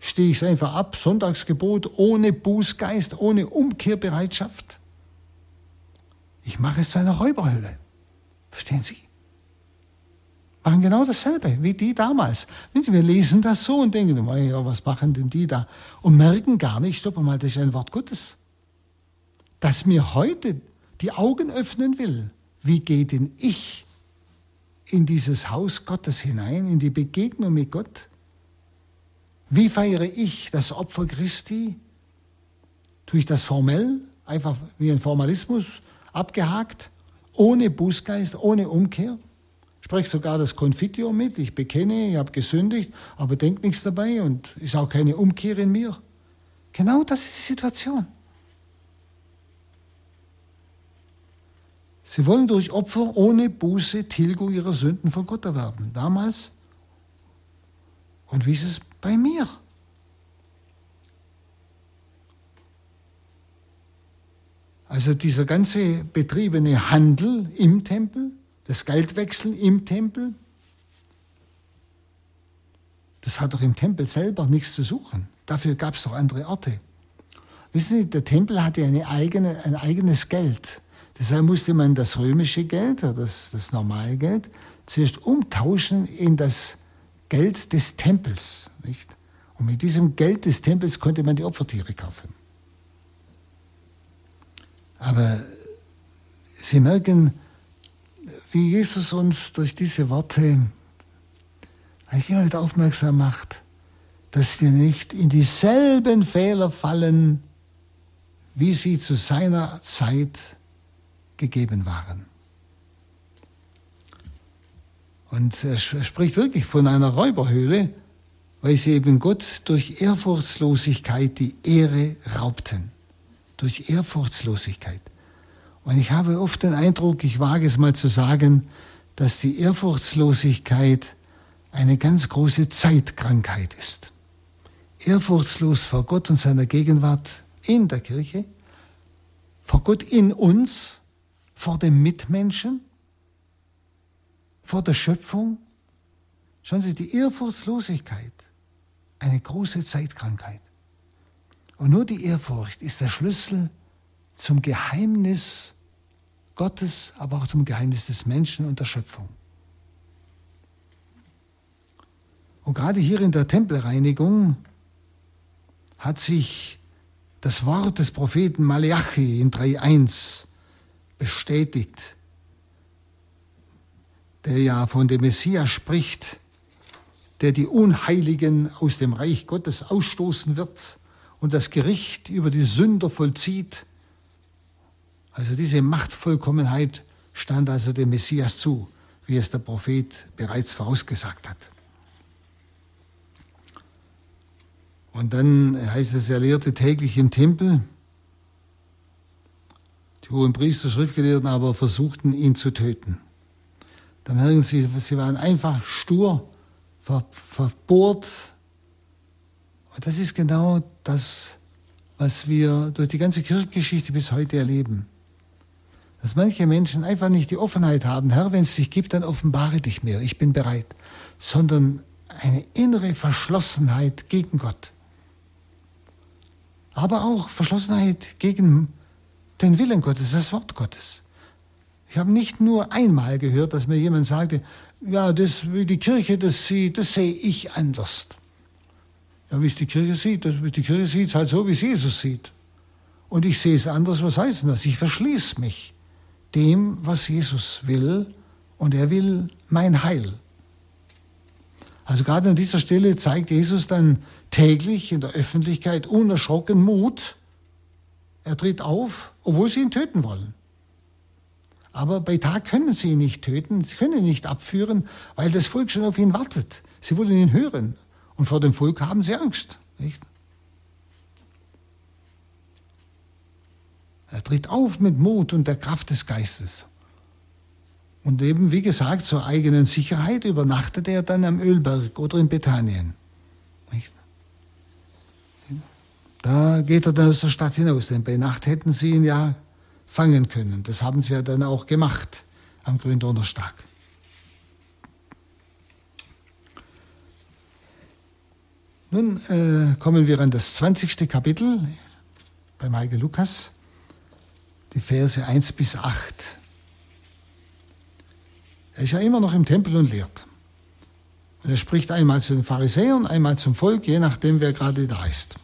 Speaker 2: Stehe ich es einfach ab, Sonntagsgebot, ohne Bußgeist, ohne Umkehrbereitschaft? Ich mache es zu einer Räuberhölle. Verstehen Sie? Machen genau dasselbe wie die damals. Wenn Sie, wir lesen das so und denken, ja, was machen denn die da? Und merken gar nicht, stopp mal, das ist ein Wort Gottes. das mir heute die Augen öffnen will. Wie geht denn ich in dieses Haus Gottes hinein, in die Begegnung mit Gott? Wie feiere ich das Opfer Christi? Tue ich das formell, einfach wie ein Formalismus, abgehakt, ohne Bußgeist, ohne Umkehr? Spreche sogar das Confitio mit, ich bekenne, ich habe gesündigt, aber denke nichts dabei und ist auch keine Umkehr in mir. Genau das ist die Situation. Sie wollen durch Opfer ohne Buße Tilgung ihrer Sünden von Gott erwerben. Damals. Und wie ist es bei mir? Also dieser ganze betriebene Handel im Tempel, das Geldwechseln im Tempel, das hat doch im Tempel selber nichts zu suchen. Dafür gab es doch andere Orte. Wissen Sie, der Tempel hatte eine eigene, ein eigenes Geld. Deshalb musste man das römische Geld, das, das normale Geld, zuerst umtauschen in das Geld des Tempels. Nicht? Und mit diesem Geld des Tempels konnte man die Opfertiere kaufen. Aber Sie merken, wie Jesus uns durch diese Worte eigentlich immer wieder aufmerksam macht, dass wir nicht in dieselben Fehler fallen, wie sie zu seiner Zeit gegeben waren. Und er spricht wirklich von einer Räuberhöhle, weil sie eben Gott durch Ehrfurchtslosigkeit die Ehre raubten. Durch Ehrfurchtslosigkeit. Und ich habe oft den Eindruck, ich wage es mal zu sagen, dass die Ehrfurchtslosigkeit eine ganz große Zeitkrankheit ist. Ehrfurchtslos vor Gott und seiner Gegenwart in der Kirche, vor Gott in uns, vor dem Mitmenschen, vor der Schöpfung. Schauen Sie, die Ehrfurchtslosigkeit, eine große Zeitkrankheit. Und nur die Ehrfurcht ist der Schlüssel zum Geheimnis Gottes, aber auch zum Geheimnis des Menschen und der Schöpfung. Und gerade hier in der Tempelreinigung hat sich das Wort des Propheten Malachi in 3.1 bestätigt, der ja von dem Messias spricht, der die Unheiligen aus dem Reich Gottes ausstoßen wird und das Gericht über die Sünder vollzieht. Also diese Machtvollkommenheit stand also dem Messias zu, wie es der Prophet bereits vorausgesagt hat. Und dann heißt es, er lehrte täglich im Tempel. Die hohen Priester, Schriftgelehrten aber versuchten ihn zu töten. Da merken Sie, sie waren einfach stur, ver, verbohrt. Und das ist genau das, was wir durch die ganze Kirchengeschichte bis heute erleben. Dass manche Menschen einfach nicht die Offenheit haben, Herr, wenn es dich gibt, dann offenbare dich mir, ich bin bereit, sondern eine innere Verschlossenheit gegen Gott aber auch Verschlossenheit gegen den Willen Gottes, das Wort Gottes. Ich habe nicht nur einmal gehört, dass mir jemand sagte, ja, das, wie die Kirche das sieht, das sehe ich anders. Ja, wie es die Kirche sieht, das, die Kirche sieht es halt so, wie es Jesus sieht. Und ich sehe es anders, was heißt das? Ich verschließe mich dem, was Jesus will, und er will mein Heil. Also gerade an dieser Stelle zeigt Jesus dann täglich in der Öffentlichkeit unerschrocken Mut. Er tritt auf, obwohl sie ihn töten wollen. Aber bei Tag können sie ihn nicht töten, sie können ihn nicht abführen, weil das Volk schon auf ihn wartet. Sie wollen ihn hören. Und vor dem Volk haben sie Angst. Nicht? Er tritt auf mit Mut und der Kraft des Geistes. Und eben, wie gesagt, zur eigenen Sicherheit übernachtet er dann am Ölberg oder in Bethanien. Da geht er dann aus der Stadt hinaus, denn bei Nacht hätten sie ihn ja fangen können. Das haben sie ja dann auch gemacht am Gründonnerstag. Nun äh, kommen wir an das 20. Kapitel beim Heiligen Lukas, die Verse 1 bis 8. Er ist ja immer noch im Tempel und lehrt. Und er spricht einmal zu den Pharisäern, einmal zum Volk, je nachdem, wer gerade da ist.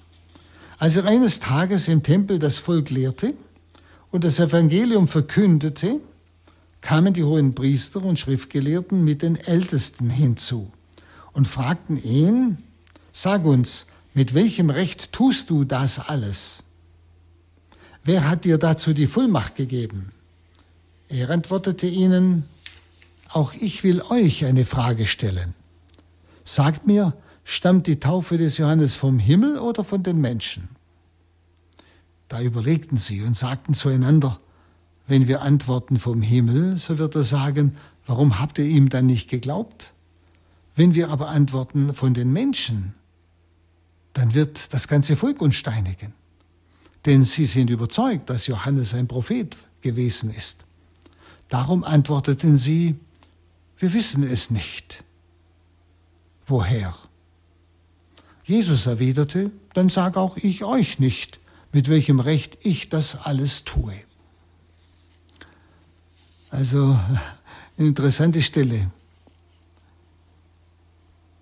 Speaker 2: Als er eines Tages im Tempel das Volk lehrte und das Evangelium verkündete, kamen die hohen Priester und Schriftgelehrten mit den Ältesten hinzu und fragten ihn, sag uns, mit welchem Recht tust du das alles? Wer hat dir dazu die Vollmacht gegeben? Er antwortete ihnen, auch ich will euch eine Frage stellen. Sagt mir, stammt die Taufe des Johannes vom Himmel oder von den Menschen? Da überlegten sie und sagten zueinander, wenn wir antworten vom Himmel, so wird er sagen, warum habt ihr ihm dann nicht geglaubt? Wenn wir aber antworten von den Menschen, dann wird das ganze Volk uns steinigen. Denn sie sind überzeugt, dass Johannes ein Prophet gewesen ist. Darum antworteten sie, wir wissen es nicht. Woher? Jesus erwiderte, dann sag auch ich euch nicht, mit welchem Recht ich das alles tue. Also eine interessante Stelle.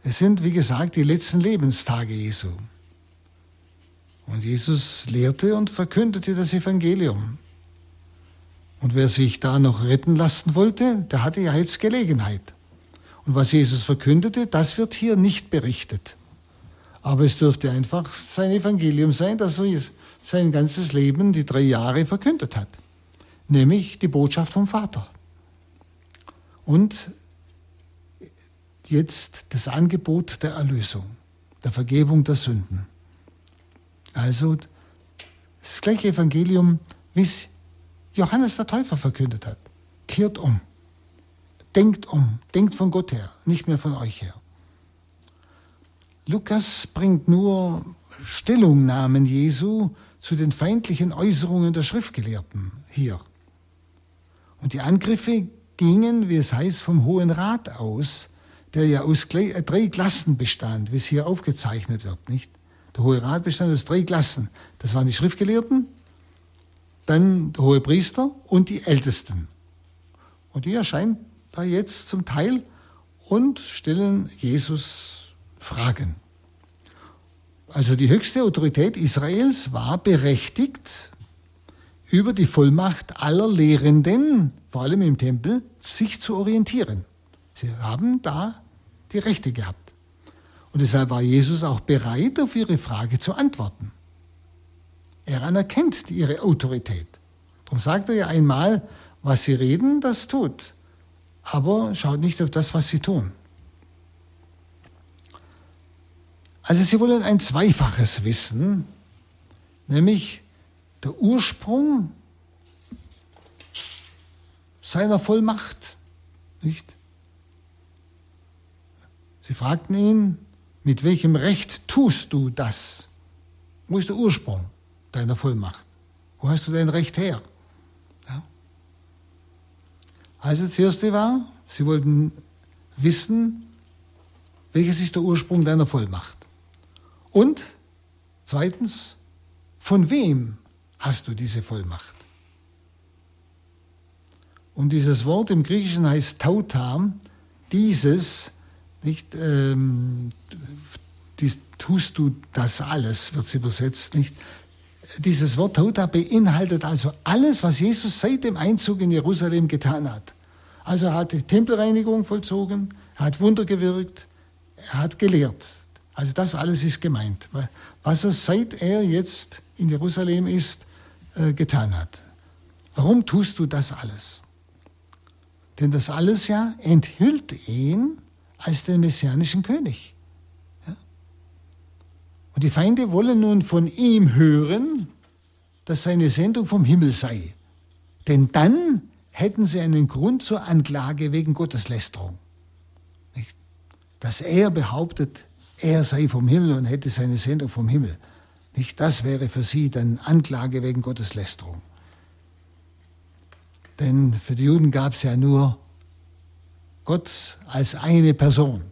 Speaker 2: Es sind, wie gesagt, die letzten Lebenstage Jesu. Und Jesus lehrte und verkündete das Evangelium. Und wer sich da noch retten lassen wollte, der hatte ja jetzt Gelegenheit. Und was Jesus verkündete, das wird hier nicht berichtet. Aber es dürfte einfach sein Evangelium sein, dass er sein ganzes Leben, die drei Jahre, verkündet hat nämlich die Botschaft vom Vater. Und jetzt das Angebot der Erlösung, der Vergebung der Sünden. Also das gleiche Evangelium, wie es Johannes der Täufer verkündet hat. Kehrt um. Denkt um. Denkt von Gott her, nicht mehr von euch her. Lukas bringt nur Stellungnahmen Jesu zu den feindlichen Äußerungen der Schriftgelehrten hier. Und die Angriffe gingen, wie es heißt, vom Hohen Rat aus, der ja aus äh, drei Klassen bestand, wie es hier aufgezeichnet wird. Nicht? Der Hohe Rat bestand aus drei Klassen. Das waren die Schriftgelehrten, dann der Hohe Priester und die Ältesten. Und die erscheinen da jetzt zum Teil und stellen Jesus Fragen. Also die höchste Autorität Israels war berechtigt, über die Vollmacht aller Lehrenden, vor allem im Tempel, sich zu orientieren. Sie haben da die Rechte gehabt. Und deshalb war Jesus auch bereit, auf ihre Frage zu antworten. Er anerkennt ihre Autorität. Darum sagt er ja einmal, was sie reden, das tut. Aber schaut nicht auf das, was sie tun. Also sie wollen ein Zweifaches wissen, nämlich der Ursprung seiner Vollmacht. Nicht? Sie fragten ihn, mit welchem Recht tust du das? Wo ist der Ursprung deiner Vollmacht? Wo hast du dein Recht her? Ja? Also das erste war, sie wollten wissen, welches ist der Ursprung deiner Vollmacht? Und zweitens, von wem hast du diese Vollmacht. Und dieses Wort im Griechischen heißt Tautam, dieses, nicht, ähm, dies, tust du das alles, wird es übersetzt, nicht? Dieses Wort Tauta beinhaltet also alles, was Jesus seit dem Einzug in Jerusalem getan hat. Also er hat die Tempelreinigung vollzogen, er hat Wunder gewirkt, er hat gelehrt. Also das alles ist gemeint. Was er seit er jetzt in Jerusalem ist, äh, getan hat. Warum tust du das alles? Denn das alles ja enthüllt ihn als den messianischen König. Und die Feinde wollen nun von ihm hören, dass seine Sendung vom Himmel sei. Denn dann hätten sie einen Grund zur Anklage wegen Gotteslästerung. Dass er behauptet, er sei vom Himmel und hätte seine Sendung vom Himmel. Nicht das wäre für sie dann Anklage wegen Gotteslästerung. Denn für die Juden gab es ja nur Gott als eine Person.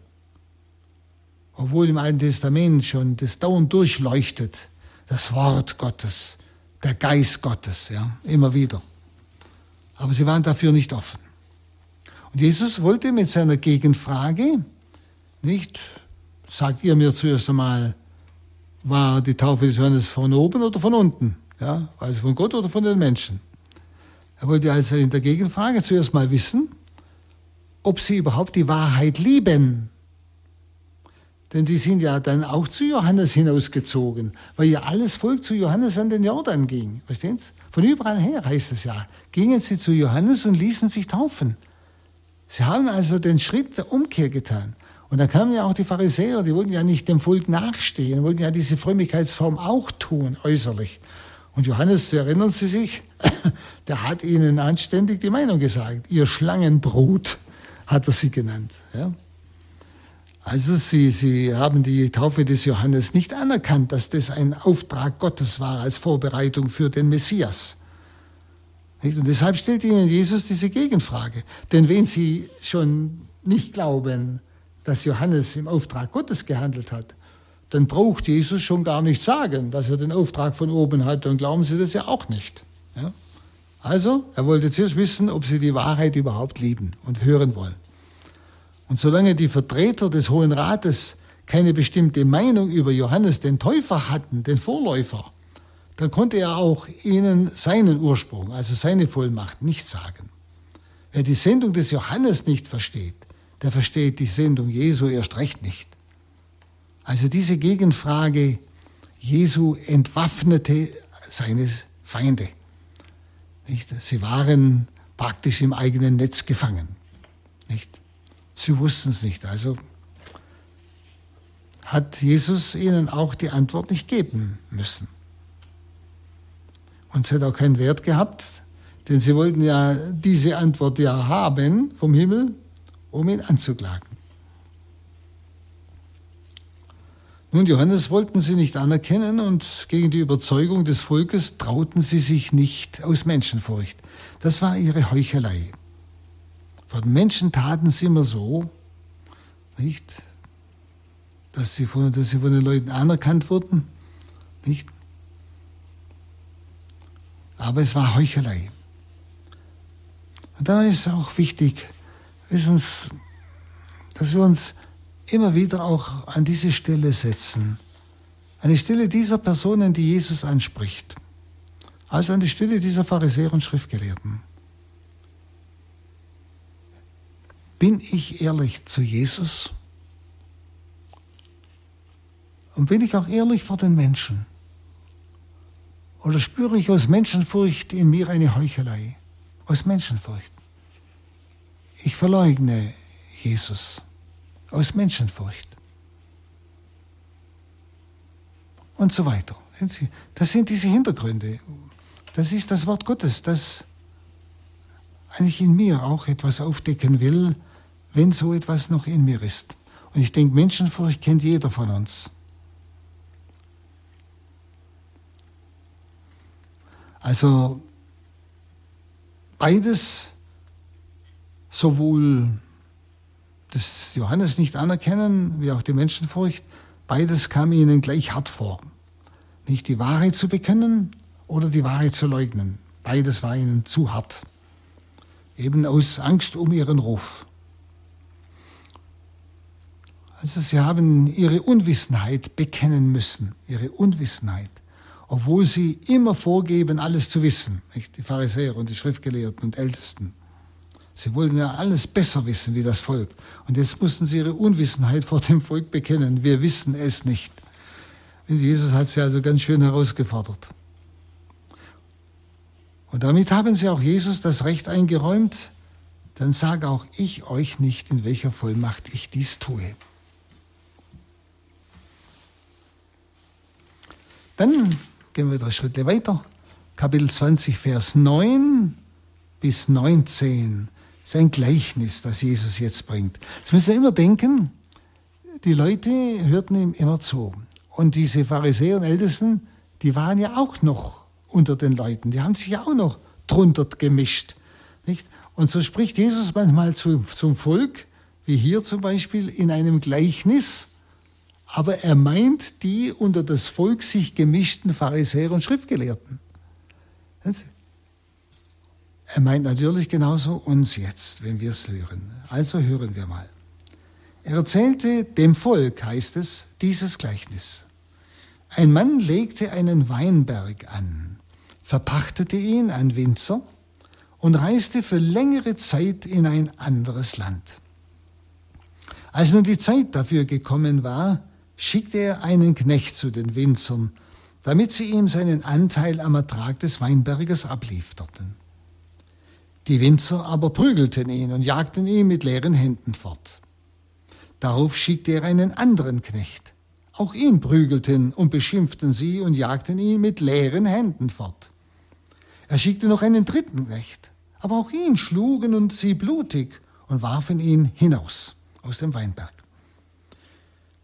Speaker 2: Obwohl im Alten Testament schon das dauernd durchleuchtet, das Wort Gottes, der Geist Gottes, ja, immer wieder. Aber sie waren dafür nicht offen. Und Jesus wollte mit seiner Gegenfrage nicht, sagt ihr mir zuerst einmal, war die Taufe des Johannes von oben oder von unten? Ja, also von Gott oder von den Menschen? Er wollte also in der Gegenfrage zuerst mal wissen, ob sie überhaupt die Wahrheit lieben. Denn die sind ja dann auch zu Johannes hinausgezogen, weil ja alles Volk zu Johannes an den Jordan ging. Verstehen Sie? Von überall her heißt es ja. Gingen sie zu Johannes und ließen sich taufen. Sie haben also den Schritt der Umkehr getan. Und dann kamen ja auch die Pharisäer, die wollten ja nicht dem Volk nachstehen, wollten ja diese Frömmigkeitsform auch tun, äußerlich. Und Johannes, erinnern Sie sich, der hat ihnen anständig die Meinung gesagt. Ihr Schlangenbrut hat er sie genannt. Ja? Also sie, sie haben die Taufe des Johannes nicht anerkannt, dass das ein Auftrag Gottes war als Vorbereitung für den Messias. Und deshalb stellt ihnen Jesus diese Gegenfrage. Denn wenn sie schon nicht glauben, dass Johannes im Auftrag Gottes gehandelt hat, dann braucht Jesus schon gar nicht sagen, dass er den Auftrag von oben hat. Dann glauben sie das ja auch nicht. Ja? Also, er wollte zuerst wissen, ob sie die Wahrheit überhaupt lieben und hören wollen. Und solange die Vertreter des Hohen Rates keine bestimmte Meinung über Johannes den Täufer hatten, den Vorläufer, dann konnte er auch ihnen seinen Ursprung, also seine Vollmacht, nicht sagen. Wer die Sendung des Johannes nicht versteht, der versteht die Sendung Jesu erst recht nicht. Also diese Gegenfrage, Jesu entwaffnete seine Feinde. Nicht? Sie waren praktisch im eigenen Netz gefangen. Nicht? Sie wussten es nicht. Also hat Jesus ihnen auch die Antwort nicht geben müssen. Und es hat auch keinen Wert gehabt, denn sie wollten ja diese Antwort ja haben vom Himmel, um ihn anzuklagen. Nun, Johannes wollten sie nicht anerkennen und gegen die Überzeugung des Volkes trauten sie sich nicht aus Menschenfurcht. Das war ihre Heuchelei. Vor den Menschen taten sie immer so, nicht, dass sie von, dass sie von den Leuten anerkannt wurden, nicht. Aber es war Heuchelei. Und da ist auch wichtig, wissen Sie, dass wir uns immer wieder auch an diese Stelle setzen. An die Stelle dieser Personen, die Jesus anspricht. Also an die Stelle dieser Pharisäer und Schriftgelehrten. Bin ich ehrlich zu Jesus? Und bin ich auch ehrlich vor den Menschen? Oder spüre ich aus Menschenfurcht in mir eine Heuchelei? Aus Menschenfurcht. Ich verleugne Jesus aus Menschenfurcht. Und so weiter. Das sind diese Hintergründe. Das ist das Wort Gottes, das eigentlich in mir auch etwas aufdecken will, wenn so etwas noch in mir ist. Und ich denke, Menschenfurcht kennt jeder von uns. Also beides, sowohl das Johannes nicht anerkennen, wie auch die Menschenfurcht, beides kam ihnen gleich hart vor. Nicht die Wahrheit zu bekennen oder die Wahrheit zu leugnen. Beides war ihnen zu hart. Eben aus Angst um ihren Ruf. Also sie haben ihre Unwissenheit bekennen müssen, ihre Unwissenheit, obwohl sie immer vorgeben, alles zu wissen, nicht? die Pharisäer und die Schriftgelehrten und Ältesten. Sie wollten ja alles besser wissen wie das Volk. Und jetzt mussten sie ihre Unwissenheit vor dem Volk bekennen. Wir wissen es nicht. Jesus hat sie also ganz schön herausgefordert. Und damit haben sie auch Jesus das Recht eingeräumt, dann sage auch ich euch nicht, in welcher Vollmacht ich dies tue. Dann gehen wir drei Schritte weiter. Kapitel 20, Vers 9 bis 19 ist ein Gleichnis, das Jesus jetzt bringt. Das müssen Sie immer denken, die Leute hörten ihm immer zu. Und diese Pharisäer und Ältesten, die waren ja auch noch unter den Leuten. Die haben sich ja auch noch drunter gemischt. Nicht? Und so spricht Jesus manchmal zu, zum Volk, wie hier zum Beispiel in einem Gleichnis, aber er meint die unter das Volk sich gemischten Pharisäer und Schriftgelehrten. Er meint natürlich genauso uns jetzt, wenn wir es hören. Also hören wir mal. Er erzählte dem Volk, heißt es, dieses Gleichnis. Ein Mann legte einen Weinberg an, verpachtete ihn an Winzer und reiste für längere Zeit in ein anderes Land. Als nun die Zeit dafür gekommen war, schickte er einen Knecht zu den Winzern, damit sie ihm seinen Anteil am Ertrag des Weinberges ablieferten. Die Winzer aber prügelten ihn und jagten ihn mit leeren Händen fort. Darauf schickte er einen anderen Knecht. Auch ihn prügelten und beschimpften sie und jagten ihn mit leeren Händen fort. Er schickte noch einen dritten Knecht, aber auch ihn schlugen und sie blutig und warfen ihn hinaus aus dem Weinberg.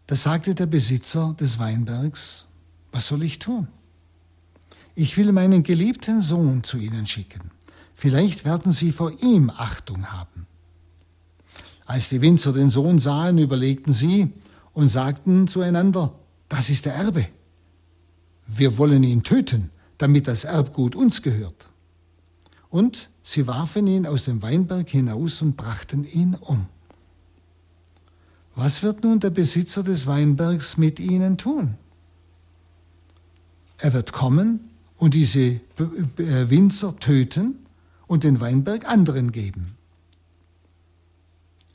Speaker 2: Da sagte der Besitzer des Weinbergs, was soll ich tun? Ich will meinen geliebten Sohn zu Ihnen schicken. Vielleicht werden Sie vor ihm Achtung haben. Als die Winzer den Sohn sahen, überlegten sie und sagten zueinander, das ist der Erbe. Wir wollen ihn töten, damit das Erbgut uns gehört. Und sie warfen ihn aus dem Weinberg hinaus und brachten ihn um. Was wird nun der Besitzer des Weinbergs mit ihnen tun? Er wird kommen und diese äh, Winzer töten und den Weinberg anderen geben.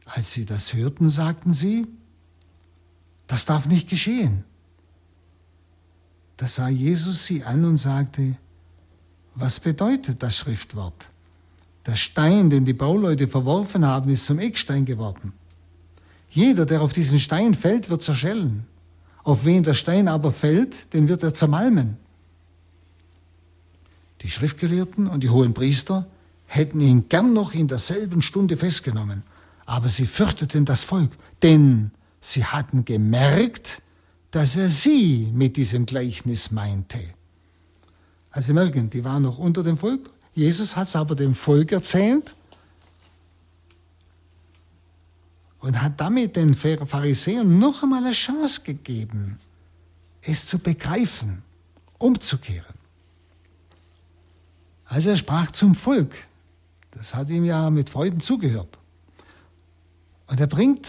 Speaker 2: Als sie das hörten, sagten sie, das darf nicht geschehen. Da sah Jesus sie an und sagte, was bedeutet das Schriftwort? Der Stein, den die Bauleute verworfen haben, ist zum Eckstein geworden. Jeder, der auf diesen Stein fällt, wird zerschellen. Auf wen der Stein aber fällt, den wird er zermalmen. Die Schriftgelehrten und die hohen Priester hätten ihn gern noch in derselben Stunde festgenommen, aber sie fürchteten das Volk, denn sie hatten gemerkt, dass er sie mit diesem Gleichnis meinte. Also Sie merken, die waren noch unter dem Volk. Jesus hat es aber dem Volk erzählt und hat damit den Pharisäern noch einmal eine Chance gegeben, es zu begreifen, umzukehren. Also er sprach zum Volk. Das hat ihm ja mit Freuden zugehört. Und er bringt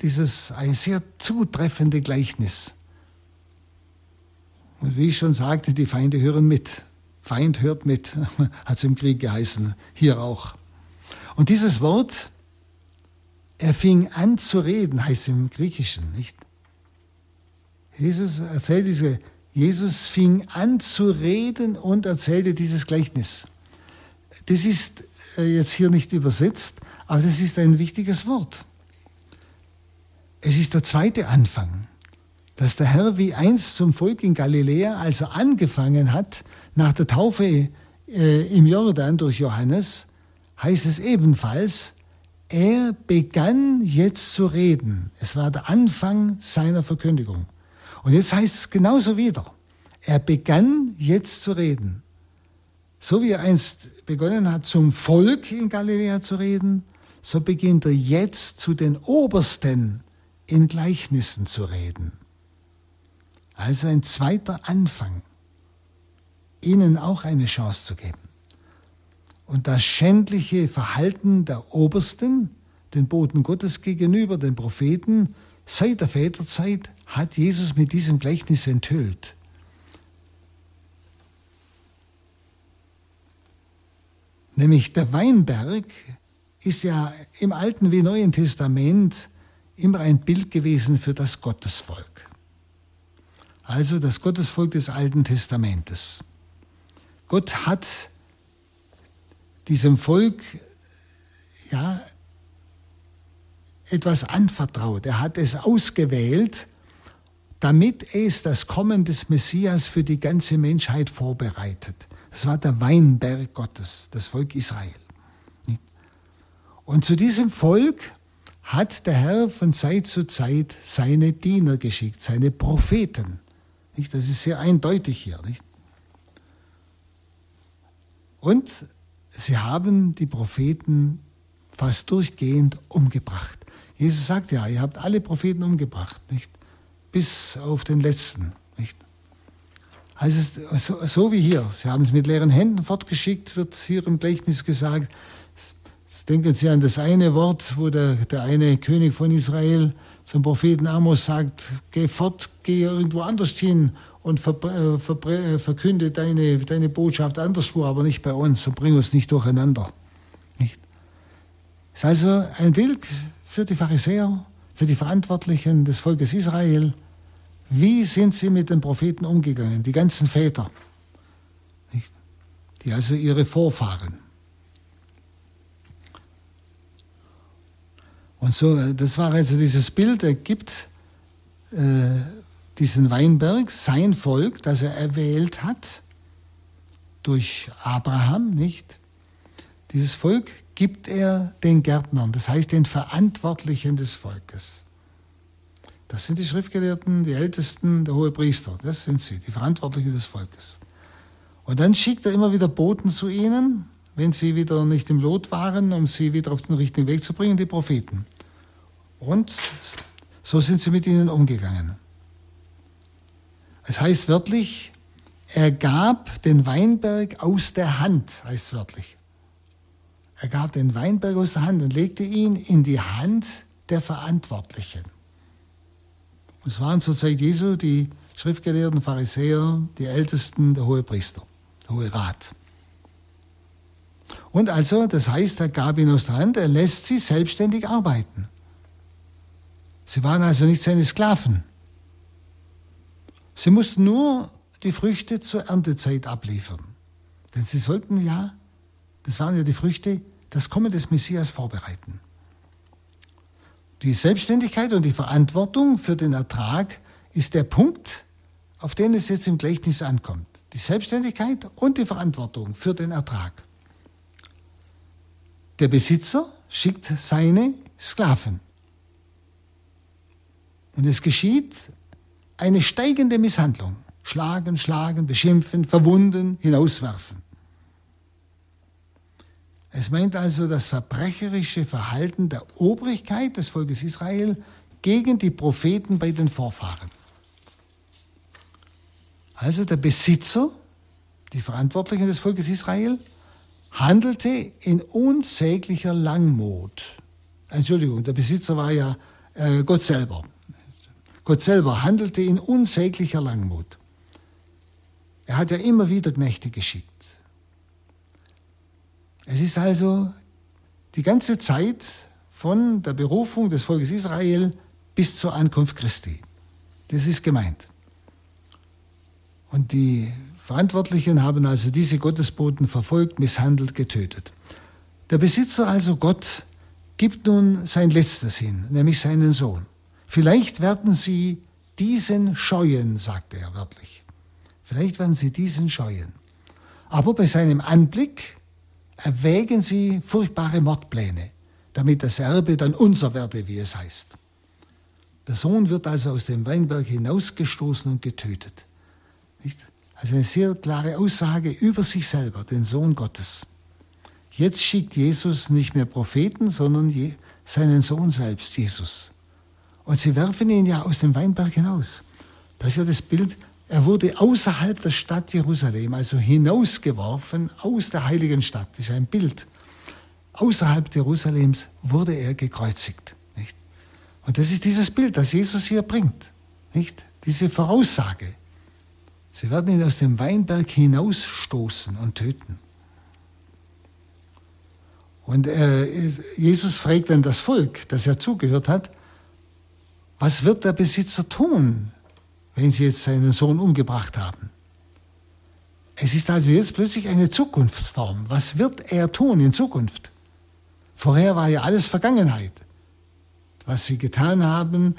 Speaker 2: dieses ein sehr zutreffende Gleichnis. Und wie ich schon sagte, die Feinde hören mit. Feind hört mit, hat es im Krieg geheißen, hier auch. Und dieses Wort er fing an zu reden, heißt im Griechischen, nicht? Jesus erzählt diese, Jesus fing an zu reden und erzählte dieses Gleichnis. Das ist äh, jetzt hier nicht übersetzt, aber das ist ein wichtiges Wort. Es ist der zweite Anfang, dass der Herr wie einst zum Volk in Galiläa, als er angefangen hat, nach der Taufe äh, im Jordan durch Johannes, heißt es ebenfalls, er begann jetzt zu reden. Es war der Anfang seiner Verkündigung. Und jetzt heißt es genauso wieder. Er begann jetzt zu reden. So wie er einst begonnen hat, zum Volk in Galiläa zu reden, so beginnt er jetzt zu den Obersten in Gleichnissen zu reden. Also ein zweiter Anfang, ihnen auch eine Chance zu geben. Und das schändliche Verhalten der Obersten, den Boten Gottes gegenüber, den Propheten, seit der Väterzeit hat Jesus mit diesem Gleichnis enthüllt. Nämlich der Weinberg ist ja im Alten wie Neuen Testament immer ein Bild gewesen für das Gottesvolk. Also das Gottesvolk des Alten Testamentes. Gott hat diesem Volk ja, etwas anvertraut. Er hat es ausgewählt, damit es das Kommen des Messias für die ganze Menschheit vorbereitet. Das war der Weinberg Gottes, das Volk Israel. Und zu diesem Volk hat der Herr von Zeit zu Zeit seine Diener geschickt, seine Propheten. Das ist sehr eindeutig hier. Und sie haben die Propheten fast durchgehend umgebracht. Jesus sagt ja, ihr habt alle Propheten umgebracht, nicht? Bis auf den letzten, nicht? Also so, so wie hier, sie haben es mit leeren Händen fortgeschickt, wird hier im Gleichnis gesagt. Denken Sie an das eine Wort, wo der, der eine König von Israel zum Propheten Amos sagt, geh fort, geh irgendwo anders hin und ver, äh, ver, äh, verkünde deine, deine Botschaft anderswo, aber nicht bei uns und bring uns nicht durcheinander. Nicht? Ist also ein Bild für die Pharisäer, für die Verantwortlichen des Volkes Israel. Wie sind sie mit den Propheten umgegangen, die ganzen Väter, nicht? die also ihre Vorfahren. Und so, äh, das war also dieses Bild, er gibt äh, diesen Weinberg, sein Volk, das er erwählt hat, durch Abraham, nicht? Dieses Volk gibt er den Gärtnern, das heißt den Verantwortlichen des Volkes. Das sind die Schriftgelehrten, die Ältesten, der hohe Priester. Das sind sie, die Verantwortlichen des Volkes. Und dann schickt er immer wieder Boten zu ihnen, wenn sie wieder nicht im Lot waren, um sie wieder auf den richtigen Weg zu bringen, die Propheten. Und so sind sie mit ihnen umgegangen. Es heißt wörtlich, er gab den Weinberg aus der Hand, heißt wörtlich. Er gab den Weinberg aus der Hand und legte ihn in die Hand der Verantwortlichen. Es waren zur Zeit Jesu die Schriftgelehrten, Pharisäer, die Ältesten, der hohe Priester, der hohe Rat. Und also, das heißt, er gab ihn aus der Hand, er lässt sie selbstständig arbeiten. Sie waren also nicht seine Sklaven. Sie mussten nur die Früchte zur Erntezeit abliefern. Denn sie sollten ja, das waren ja die Früchte, das Kommen des Messias vorbereiten. Die Selbstständigkeit und die Verantwortung für den Ertrag ist der Punkt, auf den es jetzt im Gleichnis ankommt. Die Selbstständigkeit und die Verantwortung für den Ertrag. Der Besitzer schickt seine Sklaven. Und es geschieht eine steigende Misshandlung. Schlagen, schlagen, beschimpfen, verwunden, hinauswerfen. Es meint also das verbrecherische Verhalten der Obrigkeit des Volkes Israel gegen die Propheten bei den Vorfahren. Also der Besitzer, die Verantwortlichen des Volkes Israel, handelte in unsäglicher Langmut. Entschuldigung, der Besitzer war ja äh, Gott selber. Gott selber handelte in unsäglicher Langmut. Er hat ja immer wieder Knechte geschickt. Es ist also die ganze Zeit von der Berufung des Volkes Israel bis zur Ankunft Christi. Das ist gemeint. Und die Verantwortlichen haben also diese Gottesboten verfolgt, misshandelt, getötet. Der Besitzer, also Gott, gibt nun sein Letztes hin, nämlich seinen Sohn. Vielleicht werden sie diesen scheuen, sagte er wörtlich. Vielleicht werden sie diesen scheuen. Aber bei seinem Anblick erwägen sie furchtbare Mordpläne, damit das Erbe dann unser werde, wie es heißt. Der Sohn wird also aus dem Weinberg hinausgestoßen und getötet. Nicht? Also eine sehr klare Aussage über sich selber, den Sohn Gottes. Jetzt schickt Jesus nicht mehr Propheten, sondern seinen Sohn selbst, Jesus. Und sie werfen ihn ja aus dem Weinberg hinaus. Das ist ja das Bild, er wurde außerhalb der Stadt Jerusalem, also hinausgeworfen aus der heiligen Stadt. Das ist ein Bild. Außerhalb Jerusalems wurde er gekreuzigt. Nicht? Und das ist dieses Bild, das Jesus hier bringt. Nicht? Diese Voraussage. Sie werden ihn aus dem Weinberg hinausstoßen und töten. Und äh, Jesus fragt dann das Volk, das ja zugehört hat, was wird der Besitzer tun, wenn sie jetzt seinen Sohn umgebracht haben? Es ist also jetzt plötzlich eine Zukunftsform. Was wird er tun in Zukunft? Vorher war ja alles Vergangenheit. Was sie getan haben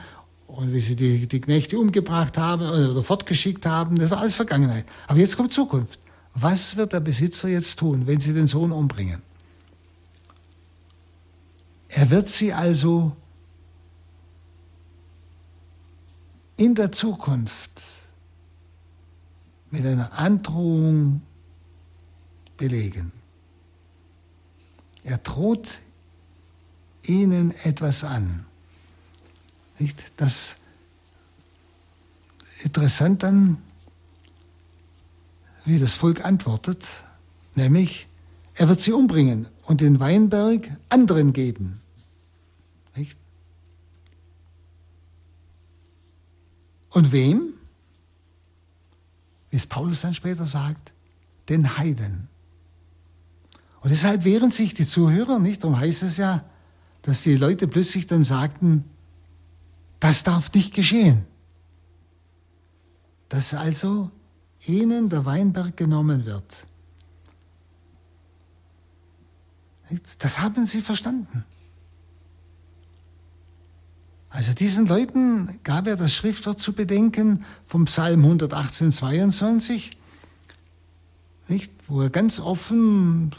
Speaker 2: und wie sie die, die Knechte umgebracht haben oder fortgeschickt haben, das war alles Vergangenheit. Aber jetzt kommt Zukunft. Was wird der Besitzer jetzt tun, wenn sie den Sohn umbringen? Er wird sie also in der Zukunft mit einer Androhung belegen. Er droht ihnen etwas an. Nicht? Das interessant dann, wie das Volk antwortet, nämlich, er wird sie umbringen und den Weinberg anderen geben. Und wem? Wie es Paulus dann später sagt, den Heiden. Und deshalb wehren sich die Zuhörer nicht. Darum heißt es ja, dass die Leute plötzlich dann sagten, das darf nicht geschehen. Dass also ihnen der Weinberg genommen wird. Das haben sie verstanden. Also diesen Leuten gab er das Schriftwort zu bedenken vom Psalm 118, 22, nicht, wo er ganz offen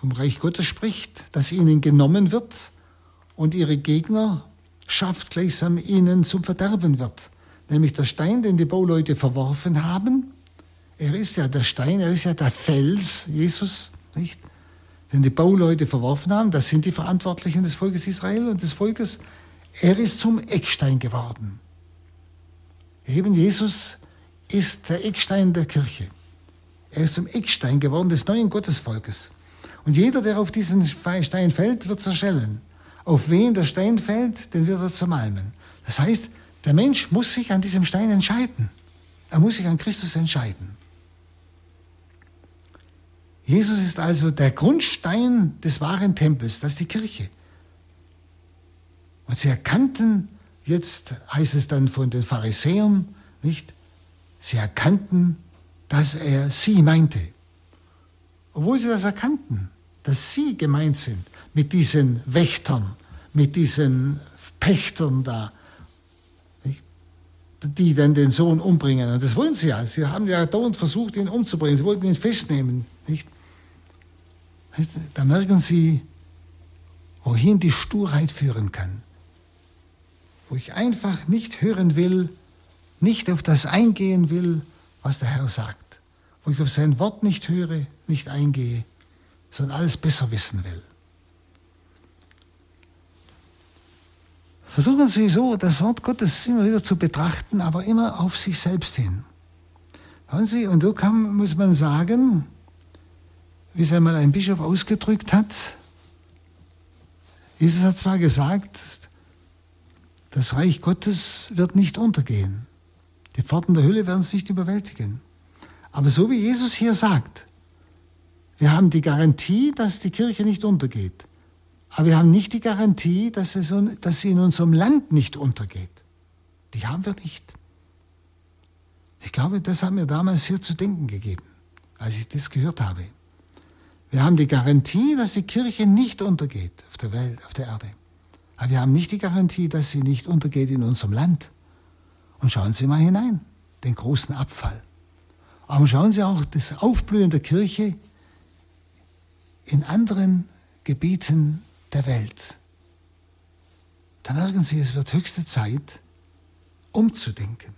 Speaker 2: vom Reich Gottes spricht, das ihnen genommen wird und ihre Gegner schafft gleichsam ihnen zum Verderben wird. Nämlich der Stein, den die Bauleute verworfen haben. Er ist ja der Stein, er ist ja der Fels, Jesus, nicht? Den die Bauleute verworfen haben, das sind die Verantwortlichen des Volkes Israel und des Volkes. Er ist zum Eckstein geworden. Eben Jesus ist der Eckstein der Kirche. Er ist zum Eckstein geworden des neuen Gottesvolkes. Und jeder, der auf diesen Stein fällt, wird zerschellen. Auf wen der Stein fällt, den wird er zermalmen. Das heißt, der Mensch muss sich an diesem Stein entscheiden. Er muss sich an Christus entscheiden. Jesus ist also der Grundstein des wahren Tempels, das ist die Kirche. Und sie erkannten, jetzt heißt es dann von den Pharisäern, nicht? Sie erkannten, dass er sie meinte. Obwohl sie das erkannten dass sie gemeint sind mit diesen Wächtern, mit diesen Pächtern da, nicht? die dann den Sohn umbringen. Und das wollen sie ja. Sie haben ja dauernd versucht, ihn umzubringen. Sie wollten ihn festnehmen. Nicht? Da merken sie, wohin die Sturheit führen kann. Wo ich einfach nicht hören will, nicht auf das eingehen will, was der Herr sagt. Wo ich auf sein Wort nicht höre, nicht eingehe sondern alles besser wissen will. Versuchen Sie so, das Wort Gottes immer wieder zu betrachten, aber immer auf sich selbst hin. Hören Sie, und so kann, muss man sagen, wie es einmal ein Bischof ausgedrückt hat, Jesus hat zwar gesagt, das Reich Gottes wird nicht untergehen. Die Pforten der Hölle werden es nicht überwältigen. Aber so wie Jesus hier sagt, wir haben die Garantie, dass die Kirche nicht untergeht. Aber wir haben nicht die Garantie, dass, sie in unserem Land nicht untergeht. Die haben wir nicht. Ich glaube, das hat mir damals sehr zu denken gegeben, als ich das gehört habe. Wir haben die Garantie, dass die Kirche nicht untergeht auf der Welt, auf der Erde. Aber wir haben nicht die Garantie, dass sie nicht untergeht in unserem Land. Und schauen Sie mal hinein, den großen Abfall. Aber schauen Sie auch das Aufblühen der Kirche in anderen Gebieten der Welt. Da merken Sie, es wird höchste Zeit, umzudenken.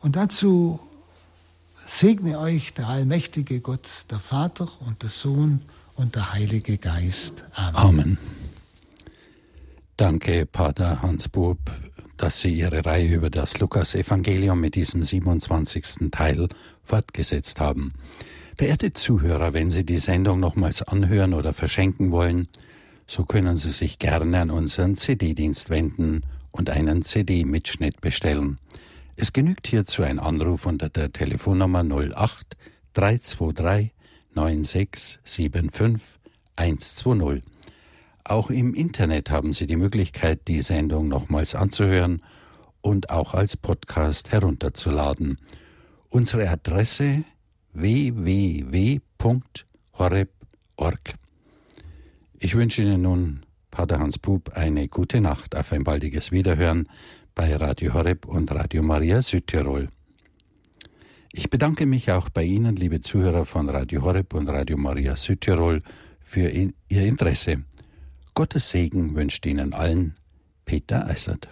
Speaker 2: Und dazu segne euch der allmächtige Gott, der Vater und der Sohn und der Heilige Geist.
Speaker 1: Amen. Amen. Danke, Pater Hans Bub, dass Sie Ihre Reihe über das Lukas-Evangelium mit diesem 27. Teil fortgesetzt haben. Verehrte Zuhörer, wenn Sie die Sendung nochmals anhören oder verschenken wollen, so können Sie sich gerne an unseren CD-Dienst wenden und einen CD-Mitschnitt bestellen. Es genügt hierzu ein Anruf unter der Telefonnummer 08 323 9675 120. Auch im Internet haben Sie die Möglichkeit, die Sendung nochmals anzuhören und auch als Podcast herunterzuladen. Unsere Adresse www.horeb.org. Ich wünsche Ihnen nun, Pater Hans Bub, eine gute Nacht auf ein baldiges Wiederhören bei Radio Horeb und Radio Maria Südtirol. Ich bedanke mich auch bei Ihnen, liebe Zuhörer von Radio Horeb und Radio Maria Südtirol, für Ihr Interesse. Gottes Segen wünscht Ihnen allen Peter Eisert.